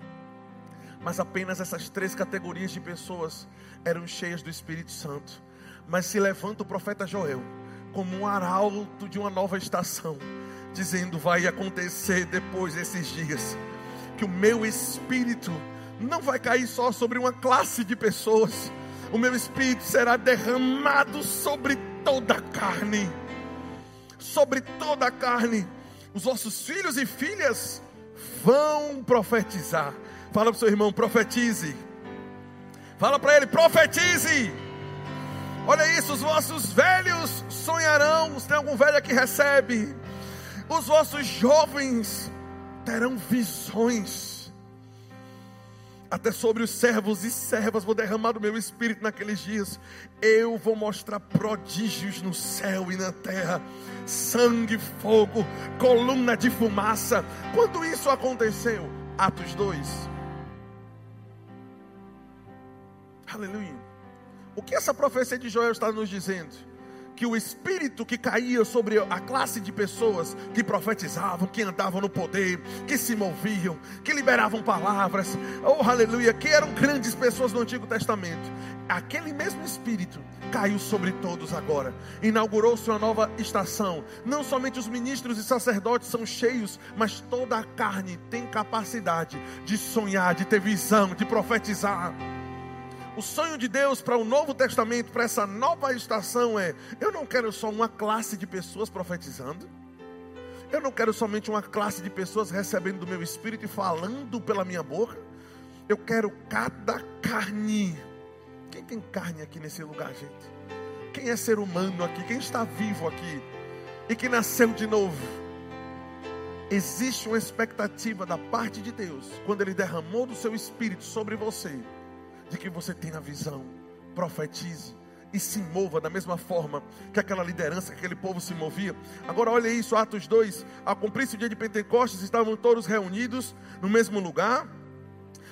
[SPEAKER 1] Mas apenas essas três categorias de pessoas eram cheias do Espírito Santo. Mas se levanta o profeta Joel como um arauto de uma nova estação, dizendo: vai acontecer depois desses dias que o meu espírito não vai cair só sobre uma classe de pessoas, o meu espírito será derramado sobre toda a carne. Sobre toda a carne. Os vossos filhos e filhas vão profetizar. Fala para o seu irmão, profetize. Fala para ele, profetize. Olha isso, os vossos velhos sonharão. Se tem algum velho que recebe. Os vossos jovens terão visões até sobre os servos e servas vou derramar o meu espírito naqueles dias. Eu vou mostrar prodígios no céu e na terra, sangue, fogo, coluna de fumaça. Quando isso aconteceu? Atos 2. Aleluia. O que essa profecia de Joel está nos dizendo? que o espírito que caía sobre a classe de pessoas que profetizavam, que andavam no poder, que se moviam, que liberavam palavras, oh aleluia, que eram grandes pessoas no Antigo Testamento, aquele mesmo espírito caiu sobre todos agora. Inaugurou-se uma nova estação. Não somente os ministros e sacerdotes são cheios, mas toda a carne tem capacidade de sonhar, de ter visão, de profetizar. O sonho de Deus para o Novo Testamento, para essa nova estação é: eu não quero só uma classe de pessoas profetizando. Eu não quero somente uma classe de pessoas recebendo do meu espírito e falando pela minha boca. Eu quero cada carne. Quem tem carne aqui nesse lugar, gente? Quem é ser humano aqui? Quem está vivo aqui? E que nasceu de novo? Existe uma expectativa da parte de Deus, quando Ele derramou do seu espírito sobre você de que você tenha visão, profetize e se mova da mesma forma que aquela liderança, que aquele povo se movia. Agora olha isso, Atos 2, a cumprir-se o dia de Pentecostes, estavam todos reunidos no mesmo lugar.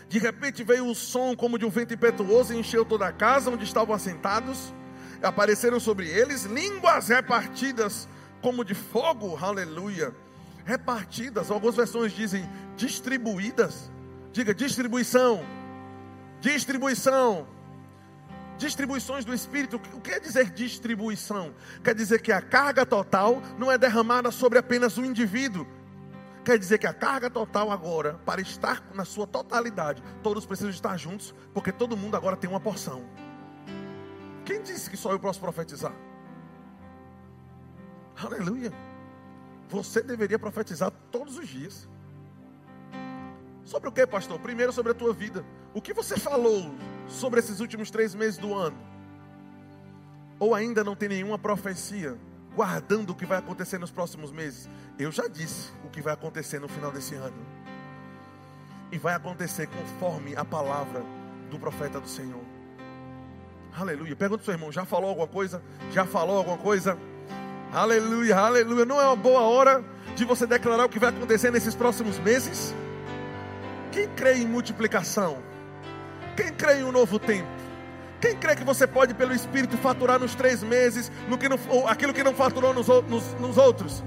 [SPEAKER 1] De repente veio o som como de um vento impetuoso e encheu toda a casa onde estavam assentados. Apareceram sobre eles línguas repartidas como de fogo, aleluia. Repartidas, algumas versões dizem distribuídas. Diga distribuição Distribuição. Distribuições do Espírito. O que quer dizer distribuição? Quer dizer que a carga total não é derramada sobre apenas um indivíduo. Quer dizer que a carga total agora, para estar na sua totalidade, todos precisam estar juntos, porque todo mundo agora tem uma porção. Quem disse que só eu posso profetizar? Aleluia. Você deveria profetizar todos os dias. Sobre o que, pastor? Primeiro sobre a tua vida. O que você falou sobre esses últimos três meses do ano? Ou ainda não tem nenhuma profecia guardando o que vai acontecer nos próximos meses? Eu já disse o que vai acontecer no final desse ano. E vai acontecer conforme a palavra do profeta do Senhor. Aleluia. Pergunta ao seu irmão: já falou alguma coisa? Já falou alguma coisa? Aleluia, aleluia. Não é uma boa hora de você declarar o que vai acontecer nesses próximos meses? Quem crê em multiplicação? Quem crê em um novo tempo? Quem crê que você pode, pelo Espírito, faturar nos três meses no que não, aquilo que não faturou nos, nos, nos outros?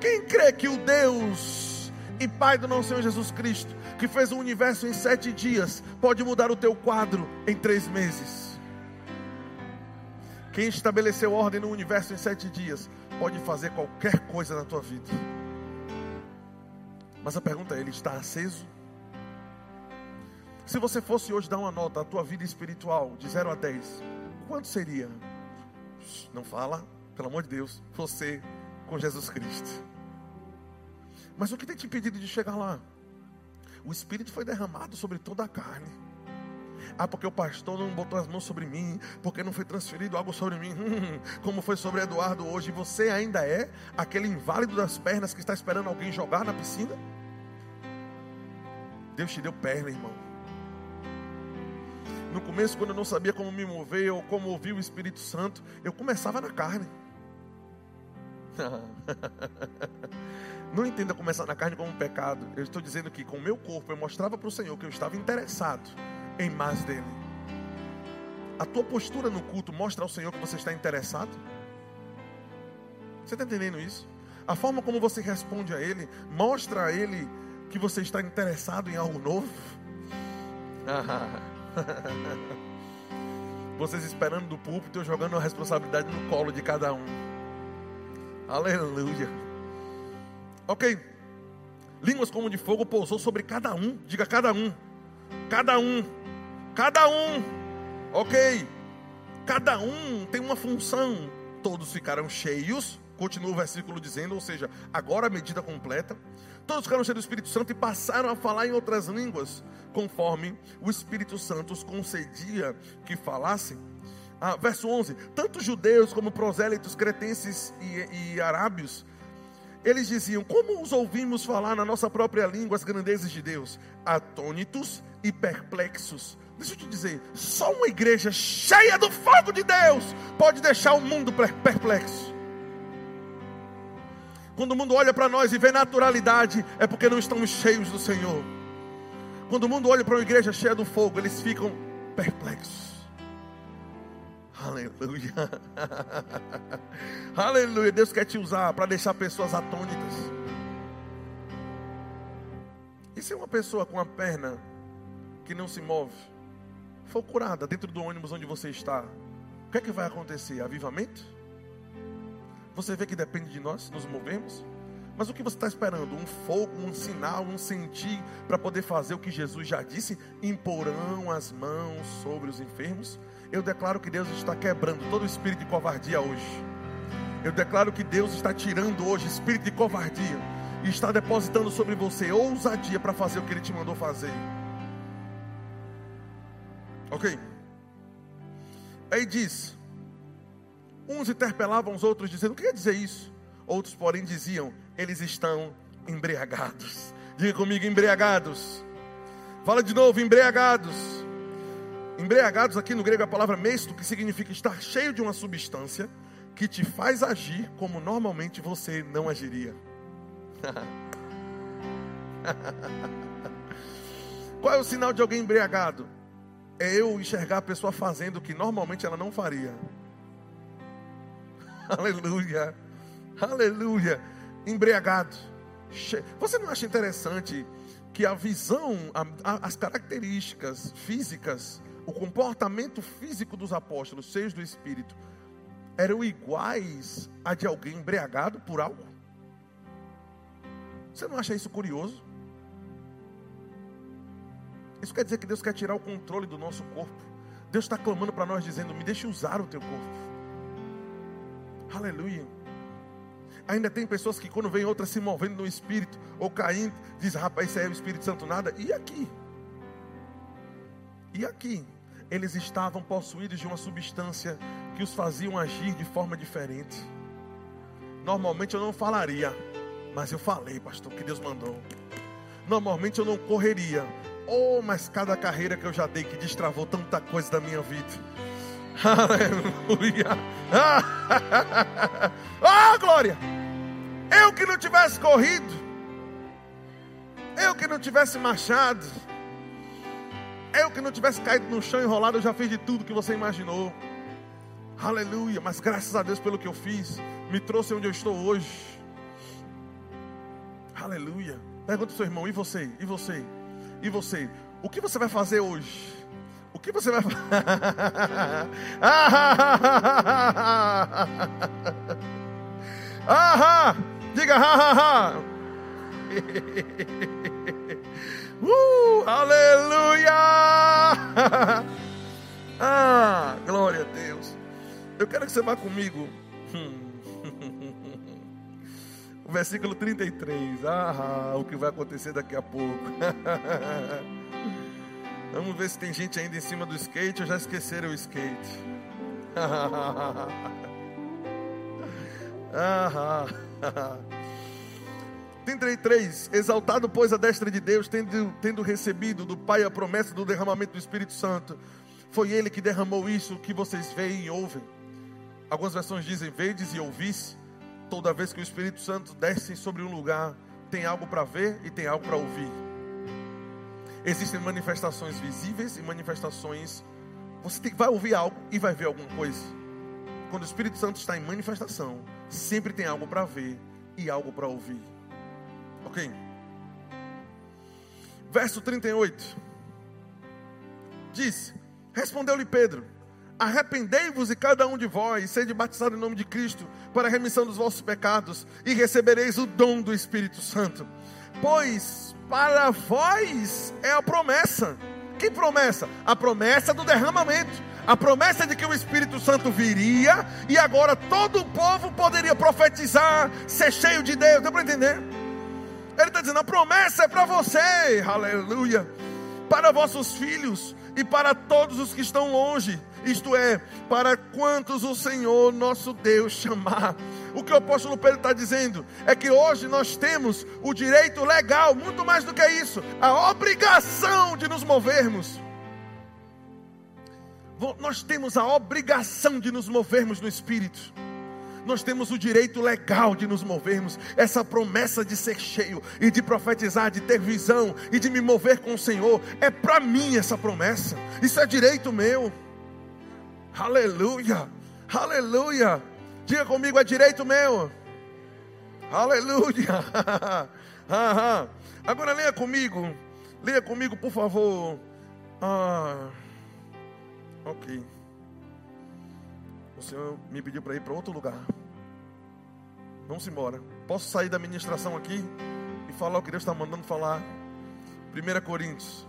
[SPEAKER 1] Quem crê que o Deus e Pai do nosso Senhor Jesus Cristo, que fez o universo em sete dias, pode mudar o teu quadro em três meses? Quem estabeleceu ordem no universo em sete dias, pode fazer qualquer coisa na tua vida. Mas a pergunta é: ele está aceso? Se você fosse hoje dar uma nota à tua vida espiritual de 0 a 10, quanto seria? Não fala, pelo amor de Deus, você com Jesus Cristo. Mas o que tem te impedido de chegar lá? O Espírito foi derramado sobre toda a carne. Ah, porque o pastor não botou as mãos sobre mim, porque não foi transferido algo sobre mim, hum, como foi sobre Eduardo hoje. Você ainda é aquele inválido das pernas que está esperando alguém jogar na piscina? Deus te deu perna, irmão. No começo, quando eu não sabia como me mover ou como ouvir o Espírito Santo, eu começava na carne. [LAUGHS] Não entenda começar na carne como um pecado. Eu estou dizendo que com o meu corpo eu mostrava para o Senhor que eu estava interessado em mais dele. A tua postura no culto mostra ao Senhor que você está interessado? Você está entendendo isso? A forma como você responde a Ele mostra a Ele que você está interessado em algo novo? [LAUGHS] [LAUGHS] Vocês esperando do púlpito, eu jogando a responsabilidade no colo de cada um. Aleluia. Ok. Línguas como de fogo pousou sobre cada um. Diga cada um. Cada um. Cada um. Ok. Cada um tem uma função. Todos ficaram cheios. Continua o versículo dizendo, ou seja, agora a medida completa. Todos ficaram cheios do Espírito Santo e passaram a falar em outras línguas, conforme o Espírito Santo os concedia que falassem. Ah, verso 11: Tanto judeus como prosélitos, cretenses e, e arábios eles diziam: Como os ouvimos falar na nossa própria língua as grandezas de Deus? Atônitos e perplexos. Deixa eu te dizer: só uma igreja cheia do fogo de Deus pode deixar o mundo perplexo. Quando o mundo olha para nós e vê naturalidade, é porque não estamos cheios do Senhor. Quando o mundo olha para uma igreja cheia do fogo, eles ficam perplexos. Aleluia. [LAUGHS] Aleluia. Deus quer te usar para deixar pessoas atônitas. E se uma pessoa com a perna que não se move for curada dentro do ônibus onde você está, o que é que vai acontecer? Avivamento? Você vê que depende de nós nos movemos? Mas o que você está esperando? Um fogo, um sinal, um sentir para poder fazer o que Jesus já disse? Imporão as mãos sobre os enfermos eu declaro que Deus está quebrando todo o espírito de covardia hoje. Eu declaro que Deus está tirando hoje espírito de covardia e está depositando sobre você ousadia para fazer o que Ele te mandou fazer. Ok? Aí diz: uns interpelavam os outros, dizendo: O que quer dizer isso? Outros, porém, diziam: Eles estão embriagados. Diga comigo: embriagados. Fala de novo: embriagados. Embriagados aqui no grego é a palavra mesto, que significa estar cheio de uma substância que te faz agir como normalmente você não agiria. [LAUGHS] Qual é o sinal de alguém embriagado? É eu enxergar a pessoa fazendo o que normalmente ela não faria. [LAUGHS] Aleluia. Aleluia. Embriagado. Você não acha interessante que a visão, as características físicas o comportamento físico dos apóstolos, cheios do Espírito, eram iguais a de alguém embriagado por algo? Você não acha isso curioso? Isso quer dizer que Deus quer tirar o controle do nosso corpo. Deus está clamando para nós, dizendo: Me deixe usar o teu corpo. Aleluia. Ainda tem pessoas que, quando vem outras se movendo no espírito ou caindo, diz: Rapaz, isso é o Espírito Santo nada. E aqui? E aqui? eles estavam possuídos de uma substância que os faziam agir de forma diferente. Normalmente eu não falaria, mas eu falei, pastor, que Deus mandou. Normalmente eu não correria. Oh, mas cada carreira que eu já dei que destravou tanta coisa da minha vida. Aleluia. [LAUGHS] Ah, oh, glória. Eu que não tivesse corrido. Eu que não tivesse marchado eu que não tivesse caído no chão enrolado, eu já fiz de tudo que você imaginou. Aleluia, mas graças a Deus pelo que eu fiz, me trouxe onde eu estou hoje. Aleluia. Pergunta ao seu irmão, e você? E você? E você? O que você vai fazer hoje? O que você vai fazer? [LAUGHS] ah, diga ha ha ha. [LAUGHS] Uh, aleluia! [LAUGHS] ah, glória a Deus. Eu quero que você vá comigo. o versículo 33. Ah, o que vai acontecer daqui a pouco. Vamos ver se tem gente ainda em cima do skate ou já esqueceram o skate. [LAUGHS] ah, 33, exaltado, pois, a destra de Deus, tendo, tendo recebido do Pai a promessa do derramamento do Espírito Santo, foi Ele que derramou isso que vocês veem e ouvem. Algumas versões dizem: Vedes e ouvis. Toda vez que o Espírito Santo desce sobre um lugar, tem algo para ver e tem algo para ouvir. Existem manifestações visíveis e manifestações. Você tem, vai ouvir algo e vai ver alguma coisa. Quando o Espírito Santo está em manifestação, sempre tem algo para ver e algo para ouvir. Ok. Verso 38. Diz: Respondeu-lhe Pedro: Arrependei-vos e cada um de vós, sede batizado em nome de Cristo, para a remissão dos vossos pecados, e recebereis o dom do Espírito Santo. Pois para vós é a promessa. Que promessa? A promessa do derramamento. A promessa de que o Espírito Santo viria e agora todo o povo poderia profetizar, ser cheio de Deus. Deu para entender? Ele está dizendo: a promessa é para você, aleluia, para vossos filhos e para todos os que estão longe, isto é, para quantos o Senhor nosso Deus chamar. O que o apóstolo Pedro está dizendo é que hoje nós temos o direito legal, muito mais do que isso, a obrigação de nos movermos. Nós temos a obrigação de nos movermos no Espírito nós temos o direito legal de nos movermos. Essa promessa de ser cheio e de profetizar, de ter visão e de me mover com o Senhor, é para mim essa promessa. Isso é direito meu. Aleluia, aleluia. Diga comigo, é direito meu. Aleluia. [LAUGHS] Agora leia comigo, leia comigo, por favor. Ah, ok. O Senhor me pediu para ir para outro lugar. Vamos embora. Posso sair da ministração aqui e falar o que Deus está mandando falar? 1 Coríntios.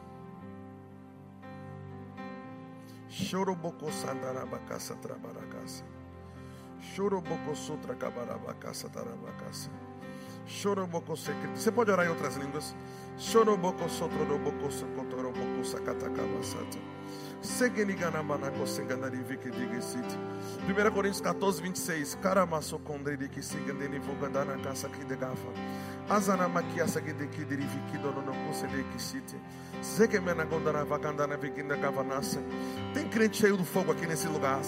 [SPEAKER 1] Chorobocô sandarabacassa trabaracassa. Chorobocô sutra cabarabacassa tarabacassa. Você pode orar em outras línguas. Sacatacabacata. 1 Coríntios 14, 26. Caramasso condrede que sigandene vogandar na casa que de que dono não que cite. Tem crente cheio do fogo aqui nesse lugar.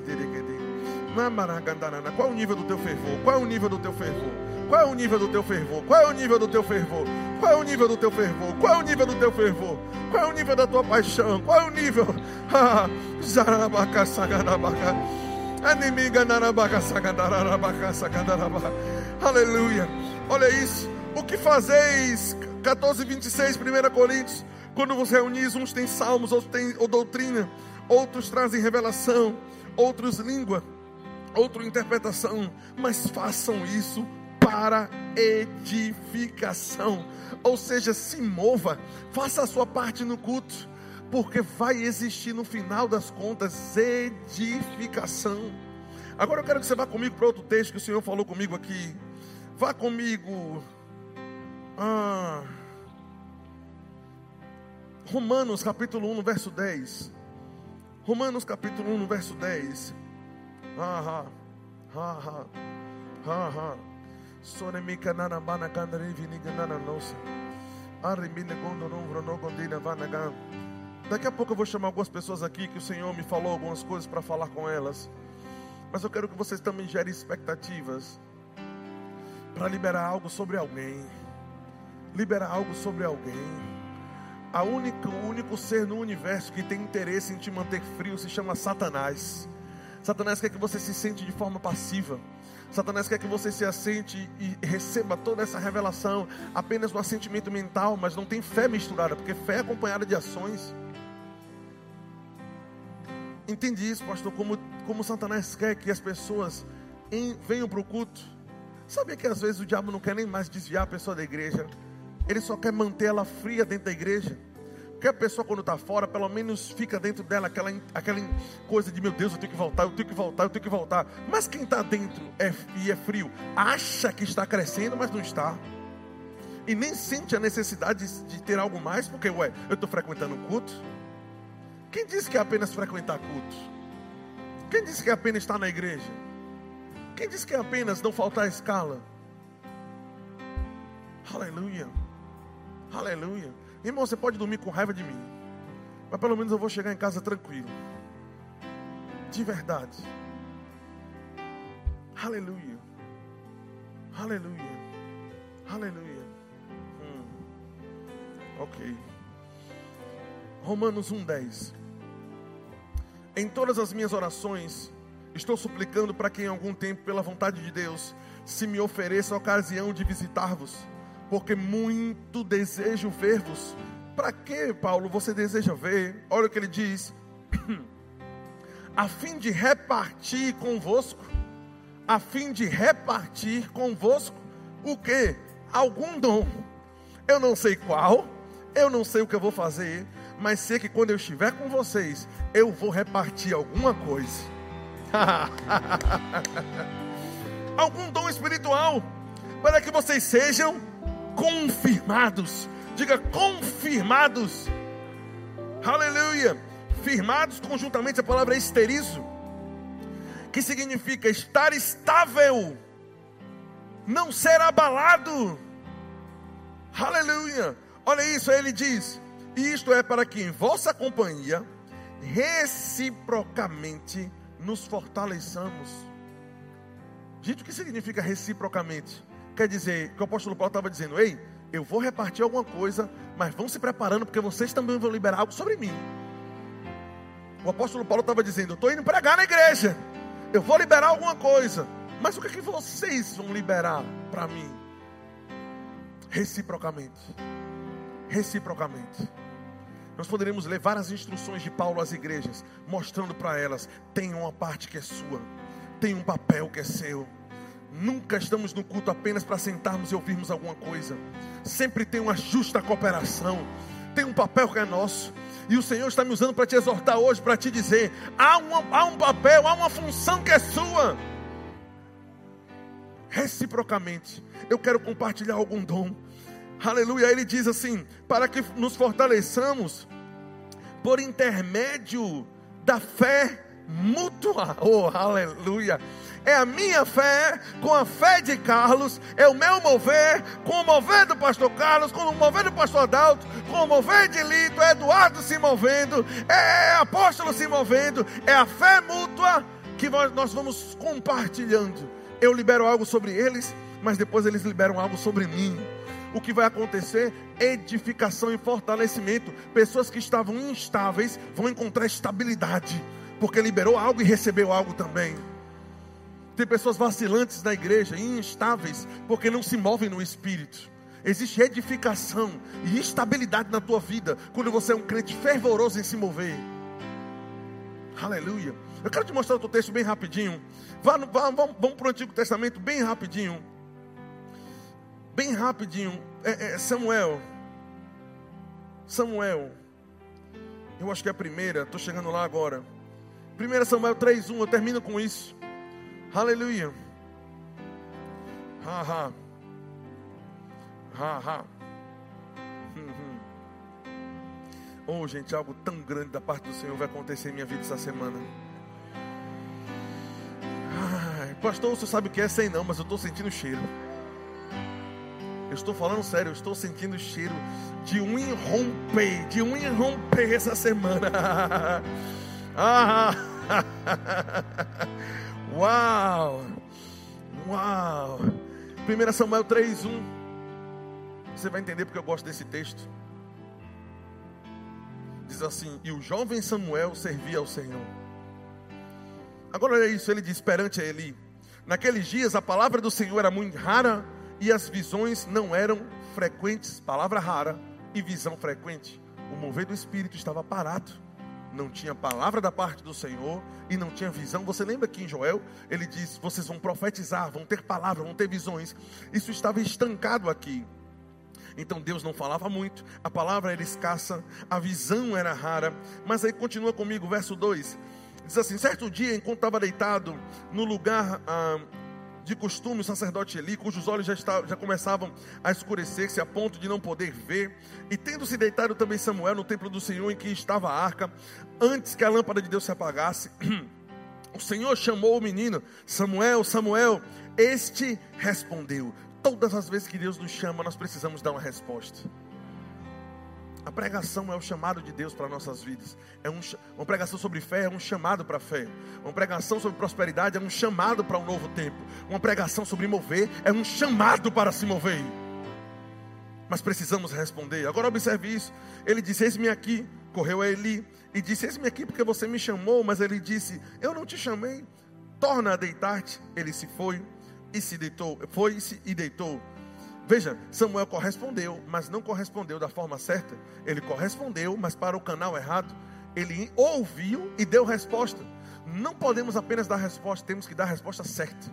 [SPEAKER 1] Deregede. Qual o nível do teu fervor? Qual é o nível do teu fervor? Qual é o nível do teu fervor? Qual é o nível do teu fervor? Qual é o nível do teu fervor? Qual é o nível do teu fervor? Qual é o nível da tua paixão? Qual é o nível? [LAUGHS] Aleluia. Olha isso. O que fazeis? 14, 26, 1 Coríntios. Quando vos reunis, uns têm salmos, outros têm ou doutrina, outros trazem revelação, outros língua, outra interpretação. Mas façam isso para edificação. Ou seja, se mova, faça a sua parte no culto, porque vai existir no final das contas edificação. Agora eu quero que você vá comigo para outro texto que o Senhor falou comigo aqui. Vá comigo. Ah, Romanos capítulo 1, verso 10. Romanos capítulo 1, verso 10. Ah, ah, ah, ah, ah. ah. Sonemika nana bana kandari viniga nana nossa. Arimine gondo não no gondina vanagan. Daqui a pouco eu vou chamar algumas pessoas aqui que o Senhor me falou algumas coisas para falar com elas. Mas eu quero que vocês também gerem expectativas para liberar algo sobre alguém. Liberar algo sobre alguém. A única, o único ser no universo que tem interesse em te manter frio se chama Satanás. Satanás quer que você se sente de forma passiva. Satanás quer que você se assente e receba toda essa revelação apenas no assentimento mental, mas não tem fé misturada, porque fé é acompanhada de ações. Entende isso, pastor? Como, como Satanás quer que as pessoas em, venham para o culto. Sabia que às vezes o diabo não quer nem mais desviar a pessoa da igreja, ele só quer manter ela fria dentro da igreja. A pessoa, quando está fora, pelo menos fica dentro dela aquela, aquela coisa de: meu Deus, eu tenho que voltar, eu tenho que voltar, eu tenho que voltar. Mas quem está dentro é, e é frio, acha que está crescendo, mas não está. E nem sente a necessidade de, de ter algo mais, porque, ué, eu estou frequentando culto. Quem disse que é apenas frequentar culto? Quem disse que é apenas estar na igreja? Quem disse que é apenas não faltar a escala? Aleluia. Aleluia. Irmão, você pode dormir com raiva de mim, mas pelo menos eu vou chegar em casa tranquilo. De verdade. Aleluia. Aleluia. Aleluia. Hum. Ok. Romanos 1,10. Em todas as minhas orações, estou suplicando para que em algum tempo, pela vontade de Deus, se me ofereça a ocasião de visitar-vos porque muito desejo ver-vos para que, Paulo, você deseja ver? Olha o que ele diz. [CLEARS THROAT] a fim de repartir convosco, a fim de repartir convosco o que? Algum dom. Eu não sei qual, eu não sei o que eu vou fazer, mas sei que quando eu estiver com vocês, eu vou repartir alguma coisa. [LAUGHS] algum dom espiritual, para que vocês sejam confirmados. Diga confirmados. Aleluia. Firmados conjuntamente, a palavra é esterizo, que significa estar estável, não ser abalado. Aleluia. Olha isso, aí ele diz: Isto é para que em vossa companhia reciprocamente nos fortaleçamos. Gente, o que significa reciprocamente? Quer dizer, que o apóstolo Paulo estava dizendo: Ei, eu vou repartir alguma coisa, mas vão se preparando, porque vocês também vão liberar algo sobre mim. O apóstolo Paulo estava dizendo: Eu estou indo pregar na igreja, eu vou liberar alguma coisa, mas o que, é que vocês vão liberar para mim? Reciprocamente. Reciprocamente. Nós poderíamos levar as instruções de Paulo às igrejas, mostrando para elas: tem uma parte que é sua, tem um papel que é seu. Nunca estamos no culto apenas para sentarmos e ouvirmos alguma coisa. Sempre tem uma justa cooperação. Tem um papel que é nosso. E o Senhor está me usando para te exortar hoje, para te dizer: há, uma, há um papel, há uma função que é sua. Reciprocamente, eu quero compartilhar algum dom. Aleluia. Ele diz assim: para que nos fortaleçamos por intermédio da fé mútua. Oh, aleluia. É a minha fé com a fé de Carlos, é o meu mover com o mover do pastor Carlos, com o mover do pastor Adalto, com o mover de Lito, é Eduardo se movendo, é apóstolo se movendo, é a fé mútua que nós vamos compartilhando. Eu libero algo sobre eles, mas depois eles liberam algo sobre mim o que vai acontecer? Edificação e fortalecimento. Pessoas que estavam instáveis vão encontrar estabilidade porque liberou algo e recebeu algo também. Tem pessoas vacilantes na igreja, instáveis, porque não se movem no espírito. Existe edificação e estabilidade na tua vida quando você é um crente fervoroso em se mover. Aleluia. Eu quero te mostrar outro texto bem rapidinho. Vá, vá, vamos, vamos para o Antigo Testamento bem rapidinho. Bem rapidinho. É, é Samuel. Samuel. Eu acho que é a primeira. Estou chegando lá agora. 1 Samuel 3,1, eu termino com isso. Aleluia. Ha, ha. Ha, ha. Oh, gente, algo tão grande da parte do Senhor vai acontecer em minha vida essa semana. Ai, pastor, você sabe o que é? Sei não, mas eu estou sentindo cheiro. Eu estou falando sério, eu estou sentindo cheiro de um irromper, de um irromper essa semana. [LAUGHS] Ah! Uau! Uau! 1 Samuel 3:1. Você vai entender porque eu gosto desse texto. Diz assim: E o jovem Samuel servia ao Senhor. Agora olha isso, ele diz perante a Eli: Naqueles dias a palavra do Senhor era muito rara e as visões não eram frequentes. Palavra rara e visão frequente. O mover do Espírito estava parado não tinha palavra da parte do Senhor e não tinha visão. Você lembra que em Joel ele diz: vocês vão profetizar, vão ter palavra, vão ter visões. Isso estava estancado aqui. Então Deus não falava muito, a palavra era escassa, a visão era rara. Mas aí continua comigo, verso 2: diz assim: certo dia, enquanto estava deitado no lugar. Ah, de costume, o sacerdote Eli, cujos olhos já, está, já começavam a escurecer-se a ponto de não poder ver, e tendo se deitado também Samuel no templo do Senhor em que estava a arca, antes que a lâmpada de Deus se apagasse, [CLEARS THROAT] o Senhor chamou o menino, Samuel, Samuel, este respondeu. Todas as vezes que Deus nos chama, nós precisamos dar uma resposta. A pregação é o chamado de Deus para nossas vidas. É um, uma pregação sobre fé é um chamado para a fé. Uma pregação sobre prosperidade é um chamado para um novo tempo. Uma pregação sobre mover é um chamado para se mover. Mas precisamos responder. Agora observe isso. Ele disse: Eis-me aqui. Correu a Eli e disse: Eis-me aqui porque você me chamou. Mas ele disse: Eu não te chamei. Torna a deitar-te. Ele se foi e se deitou. Foi-se e deitou. Veja, Samuel correspondeu, mas não correspondeu da forma certa. Ele correspondeu, mas para o canal errado. Ele ouviu e deu resposta. Não podemos apenas dar resposta, temos que dar a resposta certa.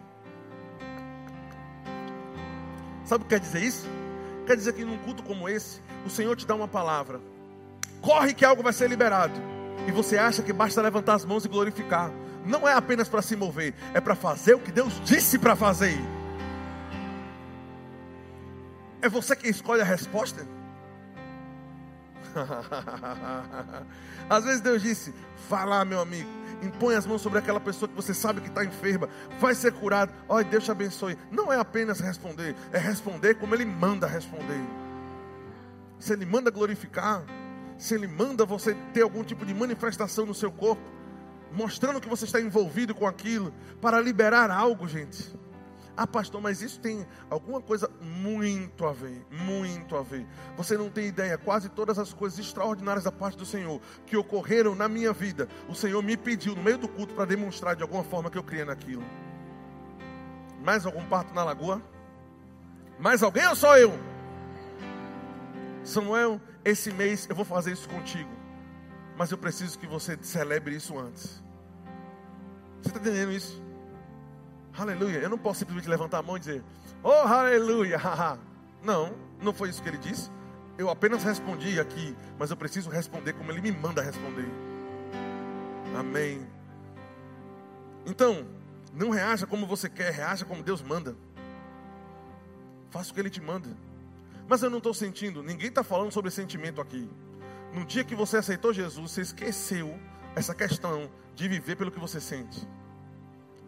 [SPEAKER 1] Sabe o que quer dizer isso? Quer dizer que num culto como esse, o Senhor te dá uma palavra. Corre que algo vai ser liberado. E você acha que basta levantar as mãos e glorificar. Não é apenas para se mover, é para fazer o que Deus disse para fazer. É você que escolhe a resposta? [LAUGHS] Às vezes Deus disse: Vá lá, meu amigo, impõe as mãos sobre aquela pessoa que você sabe que está enferma, vai ser curado. Olha, Deus te abençoe. Não é apenas responder, é responder como Ele manda responder. Se Ele manda glorificar, se Ele manda você ter algum tipo de manifestação no seu corpo, mostrando que você está envolvido com aquilo, para liberar algo, gente. Ah, pastor, mas isso tem alguma coisa muito a ver, muito a ver. Você não tem ideia, quase todas as coisas extraordinárias da parte do Senhor que ocorreram na minha vida, o Senhor me pediu no meio do culto para demonstrar de alguma forma que eu criei naquilo. Mais algum parto na lagoa? Mais alguém ou só eu? Samuel, esse mês eu vou fazer isso contigo. Mas eu preciso que você celebre isso antes. Você está entendendo isso? Aleluia. Eu não posso simplesmente levantar a mão e dizer, oh, aleluia. [LAUGHS] não, não foi isso que ele disse. Eu apenas respondi aqui, mas eu preciso responder como ele me manda responder. Amém. Então, não reaja como você quer, reaja como Deus manda. Faça o que Ele te manda. Mas eu não estou sentindo, ninguém está falando sobre sentimento aqui. No dia que você aceitou Jesus, você esqueceu essa questão de viver pelo que você sente.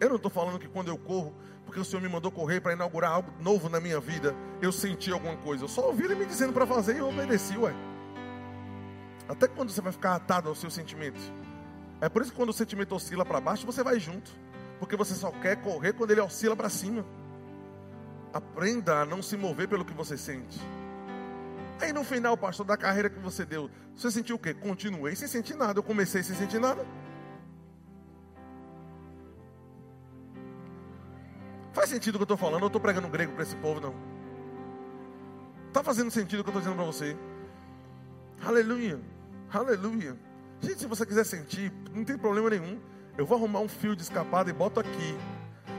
[SPEAKER 1] Eu não estou falando que quando eu corro, porque o Senhor me mandou correr para inaugurar algo novo na minha vida, eu senti alguma coisa. Eu só ouvi Ele me dizendo para fazer e eu obedeci, ué. Até quando você vai ficar atado aos seus sentimentos? É por isso que quando o sentimento oscila para baixo, você vai junto. Porque você só quer correr quando ele oscila para cima. Aprenda a não se mover pelo que você sente. Aí no final, pastor, da carreira que você deu, você sentiu o quê? Continuei sem sentir nada. Eu comecei sem sentir nada. Sentido o que eu estou falando? Eu estou pregando grego para esse povo, não. Está fazendo sentido o que eu estou dizendo para você? Aleluia. Aleluia. Gente, se você quiser sentir, não tem problema nenhum. Eu vou arrumar um fio de escapado e boto aqui.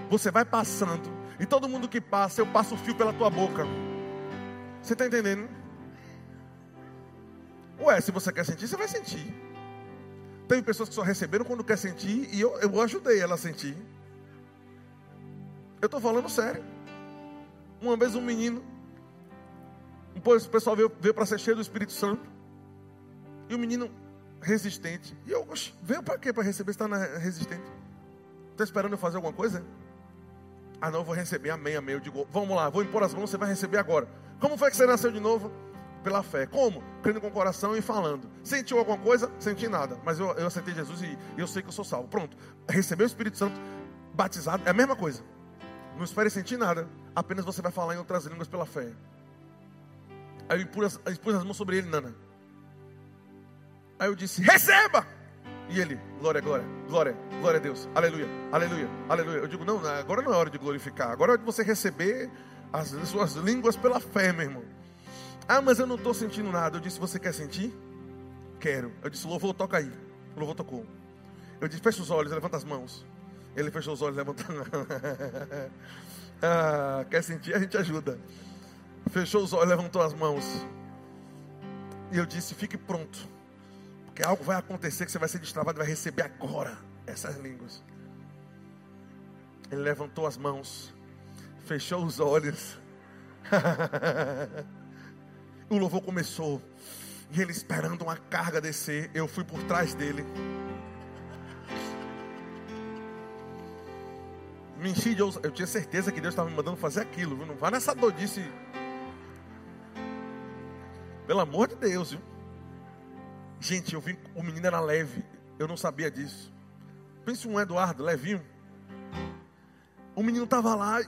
[SPEAKER 1] Você vai passando. E todo mundo que passa, eu passo o fio pela tua boca. Você está entendendo? Ué, se você quer sentir, você vai sentir. Tem pessoas que só receberam quando quer sentir e eu, eu ajudei ela a sentir. Eu estou falando sério. Uma vez um menino, depois o pessoal veio, veio para ser cheio do Espírito Santo. E o menino resistente. E eu, oxe, veio para quê? Para receber, está resistente. Está esperando eu fazer alguma coisa? Ah, não, eu vou receber, amém, amém. Eu digo, vamos lá, vou impor as mãos, você vai receber agora. Como foi que você nasceu de novo? Pela fé. Como? Crendo com o coração e falando. Sentiu alguma coisa? Senti nada. Mas eu, eu aceitei Jesus e, eu sei que eu sou salvo. Pronto. Recebeu o Espírito Santo, batizado, é a mesma coisa. Não espere sentir nada. Apenas você vai falar em outras línguas pela fé. Aí eu pus, eu pus as mãos sobre ele, Nana. Aí eu disse: Receba! E ele, glória, glória, glória, glória a Deus, aleluia, aleluia, aleluia. Eu digo: Não, agora não é hora de glorificar, agora é de você receber as suas línguas pela fé, meu irmão. Ah, mas eu não estou sentindo nada. Eu disse: Você quer sentir? Quero. Eu disse: Louvor, toca aí. O louvor tocou. Eu disse: Fecha os olhos, levanta as mãos. Ele fechou os olhos, levantando. [LAUGHS] ah, quer sentir? A gente ajuda. Fechou os olhos, levantou as mãos. E eu disse: fique pronto. Porque algo vai acontecer que você vai ser destravado e vai receber agora essas línguas. Ele levantou as mãos, fechou os olhos. [LAUGHS] o louvor começou. E ele esperando uma carga descer, eu fui por trás dele. Me enchi de Eu tinha certeza que Deus estava me mandando fazer aquilo, viu? Não vá nessa dodice. Pelo amor de Deus, viu? Gente, eu vi, o menino era leve. Eu não sabia disso. Pense um Eduardo, levinho. O menino estava lá,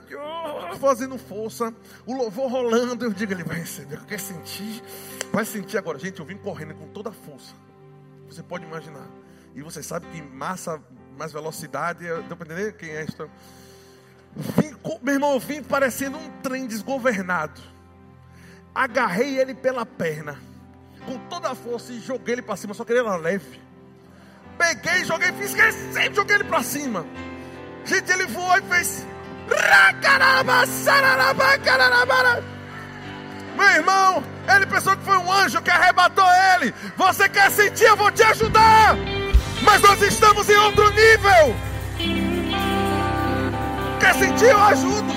[SPEAKER 1] fazendo força, o louvor rolando. Eu digo, ele vai receber, quer sentir? Vai sentir agora. Gente, eu vim correndo com toda a força. Você pode imaginar. E você sabe que massa, mais velocidade, deu para entender quem é isso? Vim, meu irmão, eu vim parecendo um trem desgovernado. agarrei ele pela perna, com toda a força e joguei ele para cima, só que ele leve. Peguei, joguei, fiz esqueci, joguei ele para cima. Gente, ele voou e fez. Meu irmão, ele pensou que foi um anjo que arrebatou ele. Você quer sentir? Eu vou te ajudar. Mas nós estamos em outro nível. Quer sentir? Eu ajudo.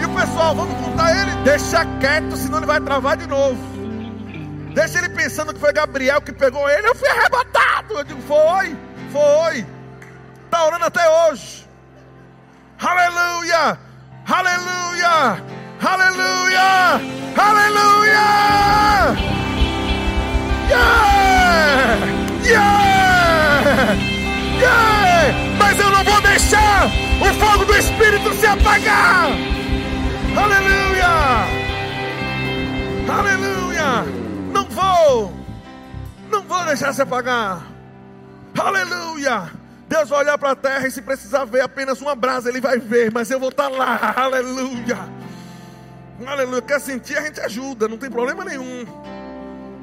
[SPEAKER 1] E o pessoal, vamos contar ele? Deixa quieto, senão ele vai travar de novo. Deixa ele pensando que foi Gabriel que pegou ele. Eu fui arrebatado. Eu digo, foi, foi. Está orando até hoje. Aleluia! Aleluia! Aleluia! Aleluia! Yeah! Yeah! Yeah! Mas eu não vou deixar o fogo do Espírito se apagar! Aleluia! Aleluia! Não vou! Não vou deixar se apagar! Aleluia! Deus vai olhar para a terra e se precisar ver apenas uma brasa, Ele vai ver, mas eu vou estar tá lá, aleluia. Aleluia, quer sentir, a gente ajuda, não tem problema nenhum.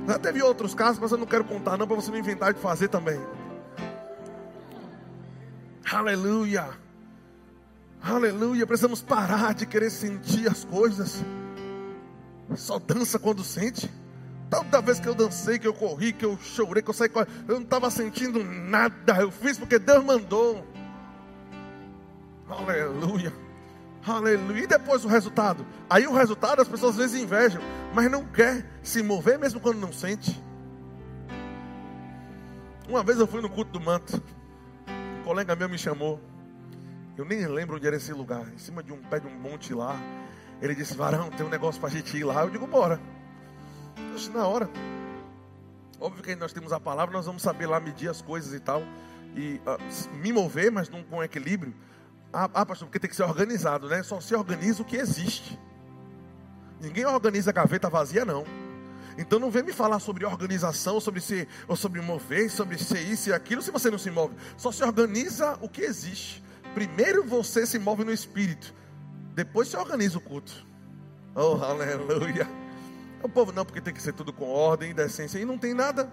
[SPEAKER 1] Já teve outros casos, mas eu não quero contar, não, para você não inventar de fazer também. Aleluia, aleluia, precisamos parar de querer sentir as coisas. Só dança quando sente. Toda vez que eu dancei, que eu corri, que eu chorei, que eu saí, eu não estava sentindo nada. Eu fiz porque Deus mandou. Aleluia. Aleluia. E depois o resultado? Aí o resultado as pessoas às vezes invejam, mas não quer se mover mesmo quando não sente. Uma vez eu fui no culto do manto. Colega meu me chamou. Eu nem lembro onde era esse lugar. Em cima de um pé de um monte lá. Ele disse: Varão, tem um negócio para a gente ir lá. Eu digo: Bora na hora. Óbvio que nós temos a palavra, nós vamos saber lá medir as coisas e tal. E uh, me mover, mas não com equilíbrio. Ah, ah, pastor, porque tem que ser organizado, né? Só se organiza o que existe. Ninguém organiza a gaveta vazia, não. Então não vem me falar sobre organização, sobre ser, ou sobre mover, sobre ser isso e aquilo, se você não se move. Só se organiza o que existe. Primeiro você se move no espírito. Depois se organiza o culto. Oh, aleluia. O povo não, porque tem que ser tudo com ordem e decência. E não tem nada.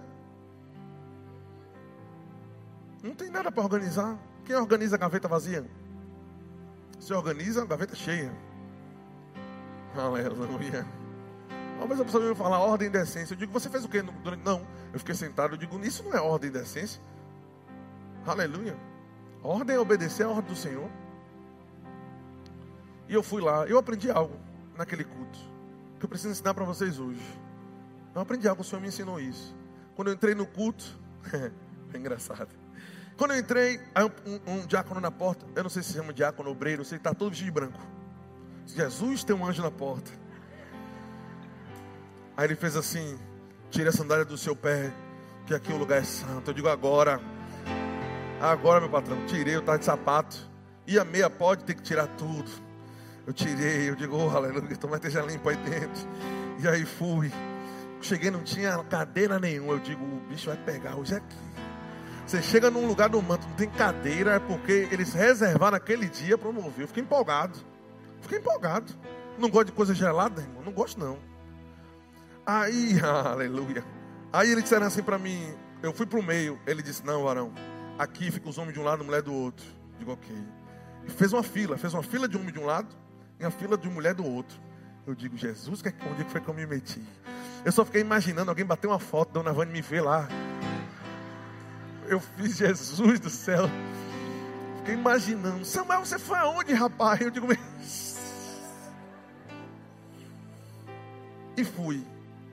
[SPEAKER 1] Não tem nada para organizar. Quem organiza a gaveta vazia? Se organiza a gaveta cheia. Aleluia. Uma vez a pessoa me falar ordem e decência. Eu digo, você fez o quê? Não, eu fiquei sentado. Eu digo, isso não é ordem e decência. Aleluia. Ordem é obedecer à ordem do Senhor. E eu fui lá, eu aprendi algo naquele culto que eu preciso ensinar para vocês hoje. Eu aprendi algo, o Senhor me ensinou isso. Quando eu entrei no culto, [LAUGHS] é engraçado. Quando eu entrei, um, um, um, diácono na porta, eu não sei se chama diácono, obreiro, sei que está todo vestido de branco. Jesus tem um anjo na porta. Aí ele fez assim: tire a sandália do seu pé, que aqui o lugar é santo. Eu digo agora, agora meu patrão, tirei o tarde de sapato. E a meia pode ter que tirar tudo. Eu tirei, eu digo, oh, aleluia, tomara esteja limpo aí dentro. E aí fui. Cheguei, não tinha cadeira nenhuma. Eu digo, o bicho vai pegar hoje aqui. Você chega num lugar do manto, não tem cadeira, é porque eles reservaram aquele dia para mover. Eu fiquei empolgado. Fiquei empolgado. Não gosto de coisa gelada, irmão. Não gosto, não. Aí, [LAUGHS] aleluia. Aí eles disseram assim para mim, eu fui para o meio. Ele disse, não, varão, aqui fica os homens de um lado, a mulher do outro. Digo, ok. E fez uma fila, fez uma fila de homem de um lado em a fila de mulher do outro. Eu digo, Jesus, que, onde foi que eu me meti? Eu só fiquei imaginando alguém bater uma foto, Dona Vânia me ver lá. Eu fiz [LAUGHS] Jesus do céu. Fiquei imaginando, Samuel, você foi aonde, rapaz? Eu digo, [LAUGHS] e fui.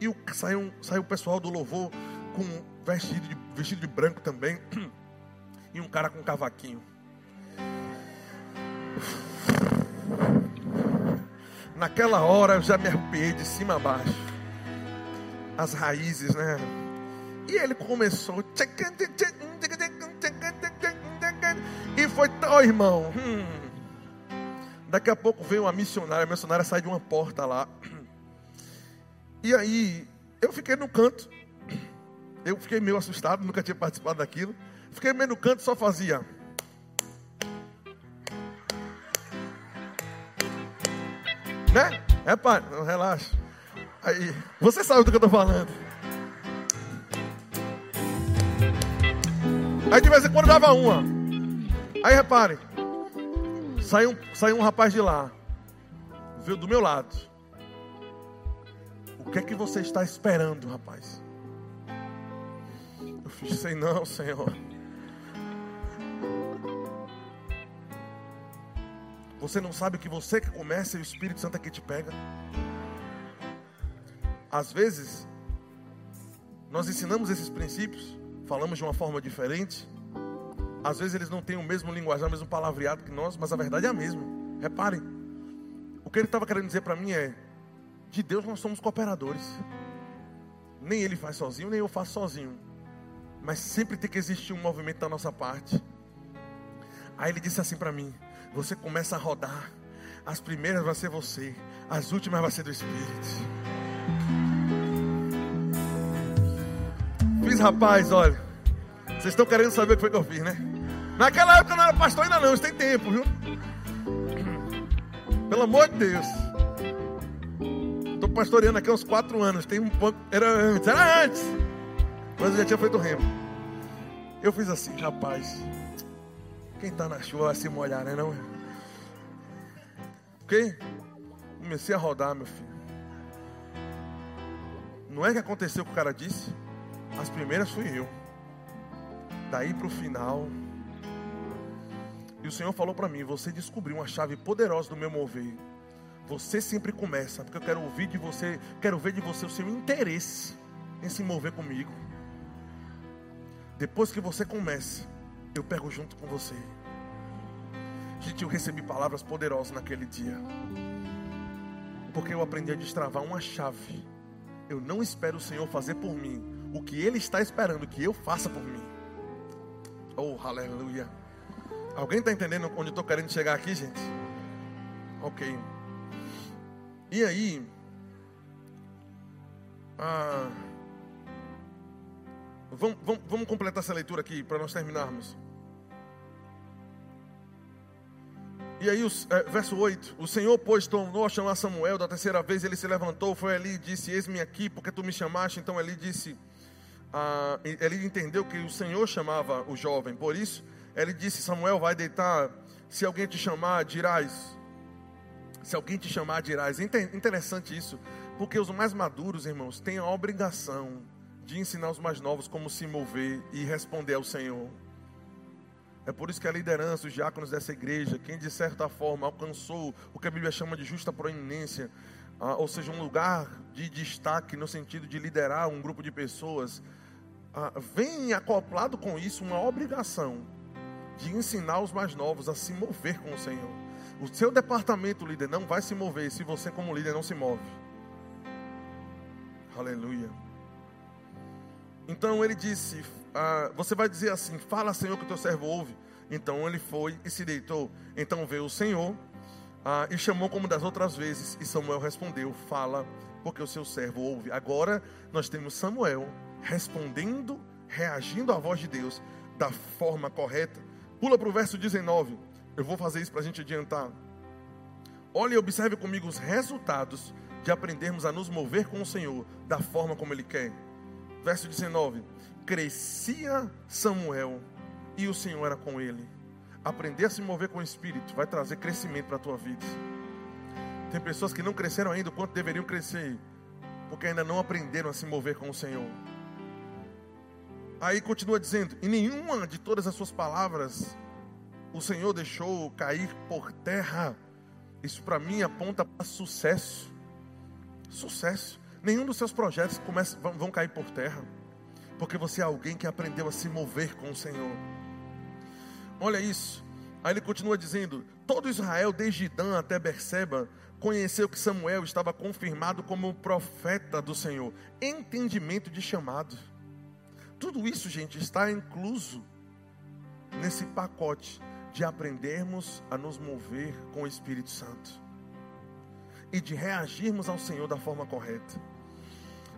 [SPEAKER 1] E o, saiu, saiu o pessoal do louvor com vestido de, vestido de branco também. [CLEARS THROAT] E um cara com cavaquinho. Naquela hora eu já me arrepiei de cima a baixo. As raízes, né? E ele começou. E foi tal, irmão. Hum. Daqui a pouco veio uma missionária. A missionária sai de uma porta lá. E aí, eu fiquei no canto. Eu fiquei meio assustado, nunca tinha participado daquilo. Fiquei meio no canto, só fazia. Né? É, pai, relaxa. Aí, você sabe do que eu estou falando. Aí de vez em quando dava uma. Aí reparem, saiu, saiu um rapaz de lá, veio do meu lado. O que é que você está esperando, rapaz? Eu fiz, sei não, Senhor. Você não sabe que você que começa e o Espírito Santo é que te pega. Às vezes, nós ensinamos esses princípios, falamos de uma forma diferente. Às vezes eles não têm o mesmo linguajar, o mesmo palavreado que nós, mas a verdade é a mesma. Reparem. O que ele estava querendo dizer para mim é: de Deus nós somos cooperadores. Nem ele faz sozinho, nem eu faço sozinho. Mas sempre tem que existir um movimento da nossa parte. Aí ele disse assim para mim: Você começa a rodar. As primeiras vai ser você, as últimas vai ser do Espírito. Fiz, rapaz, olha. Vocês estão querendo saber o que foi que eu fiz, né? Naquela época eu não era pastor ainda não, isso tem tempo, viu? Pelo amor de Deus. Pastoreando aqui há uns quatro anos. Tem um. Era antes, era antes. Mas eu já tinha feito remo. Eu fiz assim, rapaz. Quem está na chuva vai se molhar, né? Não? Ok? Comecei a rodar, meu filho. Não é que aconteceu o que o cara disse? As primeiras fui eu. Daí para o final. E o Senhor falou para mim: Você descobriu uma chave poderosa do meu mover. Você sempre começa, porque eu quero ouvir de você, quero ver de você o seu interesse em se mover comigo. Depois que você começa, eu pego junto com você. Gente, eu recebi palavras poderosas naquele dia. Porque eu aprendi a destravar uma chave. Eu não espero o Senhor fazer por mim o que Ele está esperando que eu faça por mim. Oh, aleluia. Alguém está entendendo onde eu estou querendo chegar aqui, gente? Ok. E aí, ah, vamos, vamos, vamos completar essa leitura aqui para nós terminarmos. E aí, é, verso 8: O Senhor, pois, tornou a chamar Samuel. Da terceira vez ele se levantou, foi ali e disse: Eis-me aqui, porque tu me chamaste. Então ele disse: ah, entendeu que o Senhor chamava o jovem. Por isso, ele disse: Samuel, vai deitar. Se alguém te chamar, dirás. Se alguém te chamar, dirás. Interessante isso, porque os mais maduros, irmãos, têm a obrigação de ensinar os mais novos como se mover e responder ao Senhor. É por isso que a liderança, os diáconos dessa igreja, quem de certa forma alcançou o que a Bíblia chama de justa proeminência, ah, ou seja, um lugar de destaque no sentido de liderar um grupo de pessoas, ah, vem acoplado com isso uma obrigação de ensinar os mais novos a se mover com o Senhor. O seu departamento líder não vai se mover se você, como líder, não se move. Aleluia. Então ele disse: ah, você vai dizer assim: Fala, Senhor, que o teu servo ouve. Então ele foi e se deitou. Então veio o Senhor ah, e chamou como das outras vezes. E Samuel respondeu: Fala, porque o seu servo ouve. Agora nós temos Samuel respondendo, reagindo à voz de Deus da forma correta. Pula para o verso 19. Eu vou fazer isso para a gente adiantar. Olhe e observe comigo os resultados de aprendermos a nos mover com o Senhor da forma como Ele quer. Verso 19: crescia Samuel e o Senhor era com ele. Aprender a se mover com o Espírito vai trazer crescimento para a tua vida. Tem pessoas que não cresceram ainda o quanto deveriam crescer, porque ainda não aprenderam a se mover com o Senhor. Aí continua dizendo: e nenhuma de todas as suas palavras o Senhor deixou cair por terra. Isso para mim aponta para sucesso. Sucesso. Nenhum dos seus projetos começa, vão, vão cair por terra porque você é alguém que aprendeu a se mover com o Senhor. Olha isso. Aí ele continua dizendo: Todo Israel, desde Dan até Berseba, conheceu que Samuel estava confirmado como profeta do Senhor. Entendimento de chamado. Tudo isso, gente, está incluso nesse pacote de aprendermos a nos mover com o Espírito Santo e de reagirmos ao Senhor da forma correta.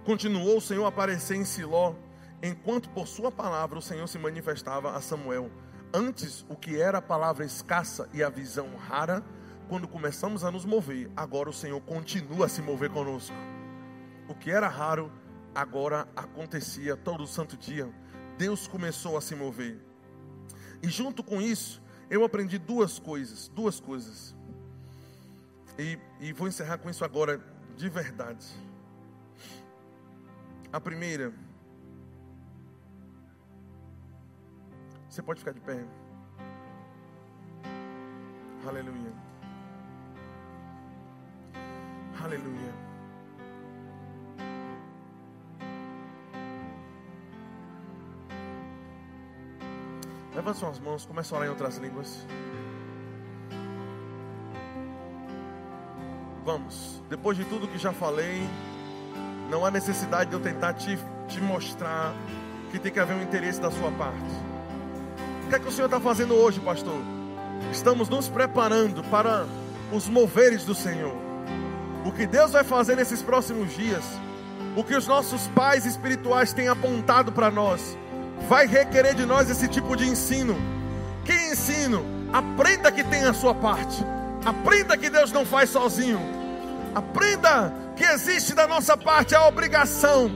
[SPEAKER 1] Continuou o Senhor a aparecer em Siló enquanto por sua palavra o Senhor se manifestava a Samuel. Antes, o que era a palavra escassa e a visão rara, quando começamos a nos mover, agora o Senhor continua a se mover conosco. O que era raro, agora acontecia todo santo dia. Deus começou a se mover. E junto com isso, eu aprendi duas coisas, duas coisas. E, e vou encerrar com isso agora de verdade. A primeira, você pode ficar de pé. Aleluia. Aleluia. Levanta suas mãos, começa a orar em outras línguas. Vamos, depois de tudo que já falei, não há necessidade de eu tentar te, te mostrar que tem que haver um interesse da sua parte. O que é que o Senhor está fazendo hoje, pastor? Estamos nos preparando para os moveres do Senhor. O que Deus vai fazer nesses próximos dias, o que os nossos pais espirituais têm apontado para nós, vai requerer de nós esse tipo de ensino. Que ensino? Aprenda que tem a sua parte. Aprenda que Deus não faz sozinho. Aprenda que existe da nossa parte a obrigação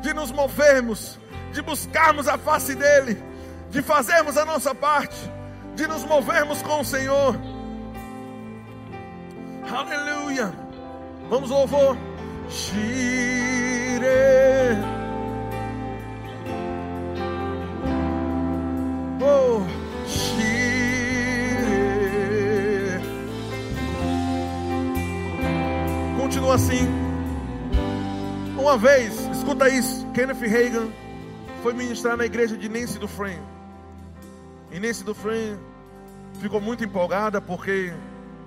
[SPEAKER 1] de nos movermos, de buscarmos a face dEle, de fazermos a nossa parte, de nos movermos com o Senhor. Aleluia. Vamos louvor. Shire. Assim. Uma vez, escuta isso. Kenneth Reagan foi ministrar na igreja de Nancy Dufresne. E Nancy Dufresne ficou muito empolgada porque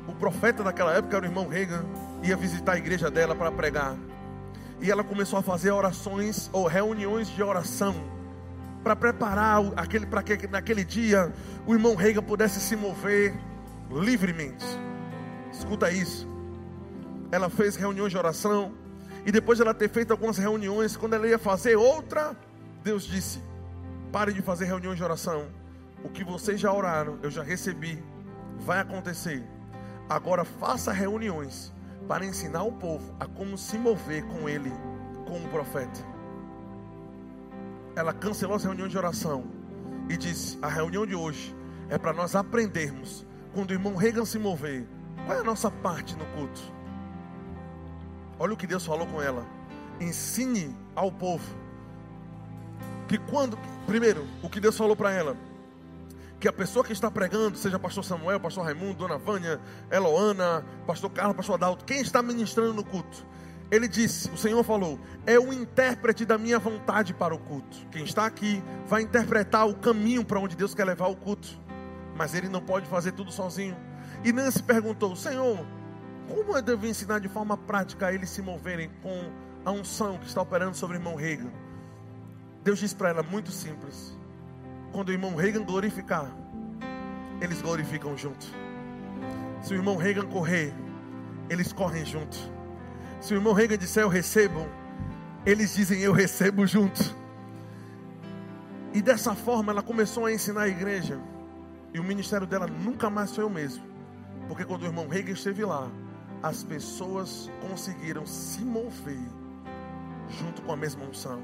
[SPEAKER 1] o profeta daquela época era o irmão Reagan, ia visitar a igreja dela para pregar. E ela começou a fazer orações ou reuniões de oração para preparar aquele para que naquele dia o irmão Reagan pudesse se mover livremente. Escuta isso. Ela fez reuniões de oração e depois de ela ter feito algumas reuniões, quando ela ia fazer outra, Deus disse: "Pare de fazer reuniões de oração. O que vocês já oraram, eu já recebi, vai acontecer." Agora faça reuniões para ensinar o povo a como se mover com ele, como profeta. Ela cancelou as reuniões de oração e disse: a reunião de hoje é para nós aprendermos, quando o irmão Reagan se mover, qual é a nossa parte no culto. Olha o que Deus falou com ela. Ensine ao povo que quando, primeiro, o que Deus falou para ela, que a pessoa que está pregando, seja pastor Samuel, pastor Raimundo, dona Vânia, Eloana, pastor Carlos, pastor Adalto, quem está ministrando no culto, ele disse, o Senhor falou, é o intérprete da minha vontade para o culto. Quem está aqui vai interpretar o caminho para onde Deus quer levar o culto, mas ele não pode fazer tudo sozinho. E Nancy perguntou, Senhor, como eu devo ensinar de forma prática a eles se moverem com a unção que está operando sobre o irmão Reagan? Deus disse para ela, muito simples quando o irmão Reagan glorificar, eles glorificam junto. Se o irmão Reagan correr, eles correm junto. Se o irmão Reagan disser eu recebo, eles dizem eu recebo junto. E dessa forma ela começou a ensinar a igreja. E o ministério dela nunca mais foi o mesmo. Porque quando o irmão Reagan esteve lá, as pessoas conseguiram se mover junto com a mesma unção.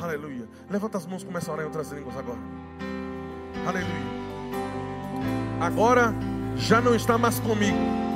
[SPEAKER 1] Aleluia. Levanta as mãos e começa a orar em outras línguas agora. Aleluia. Agora já não está mais comigo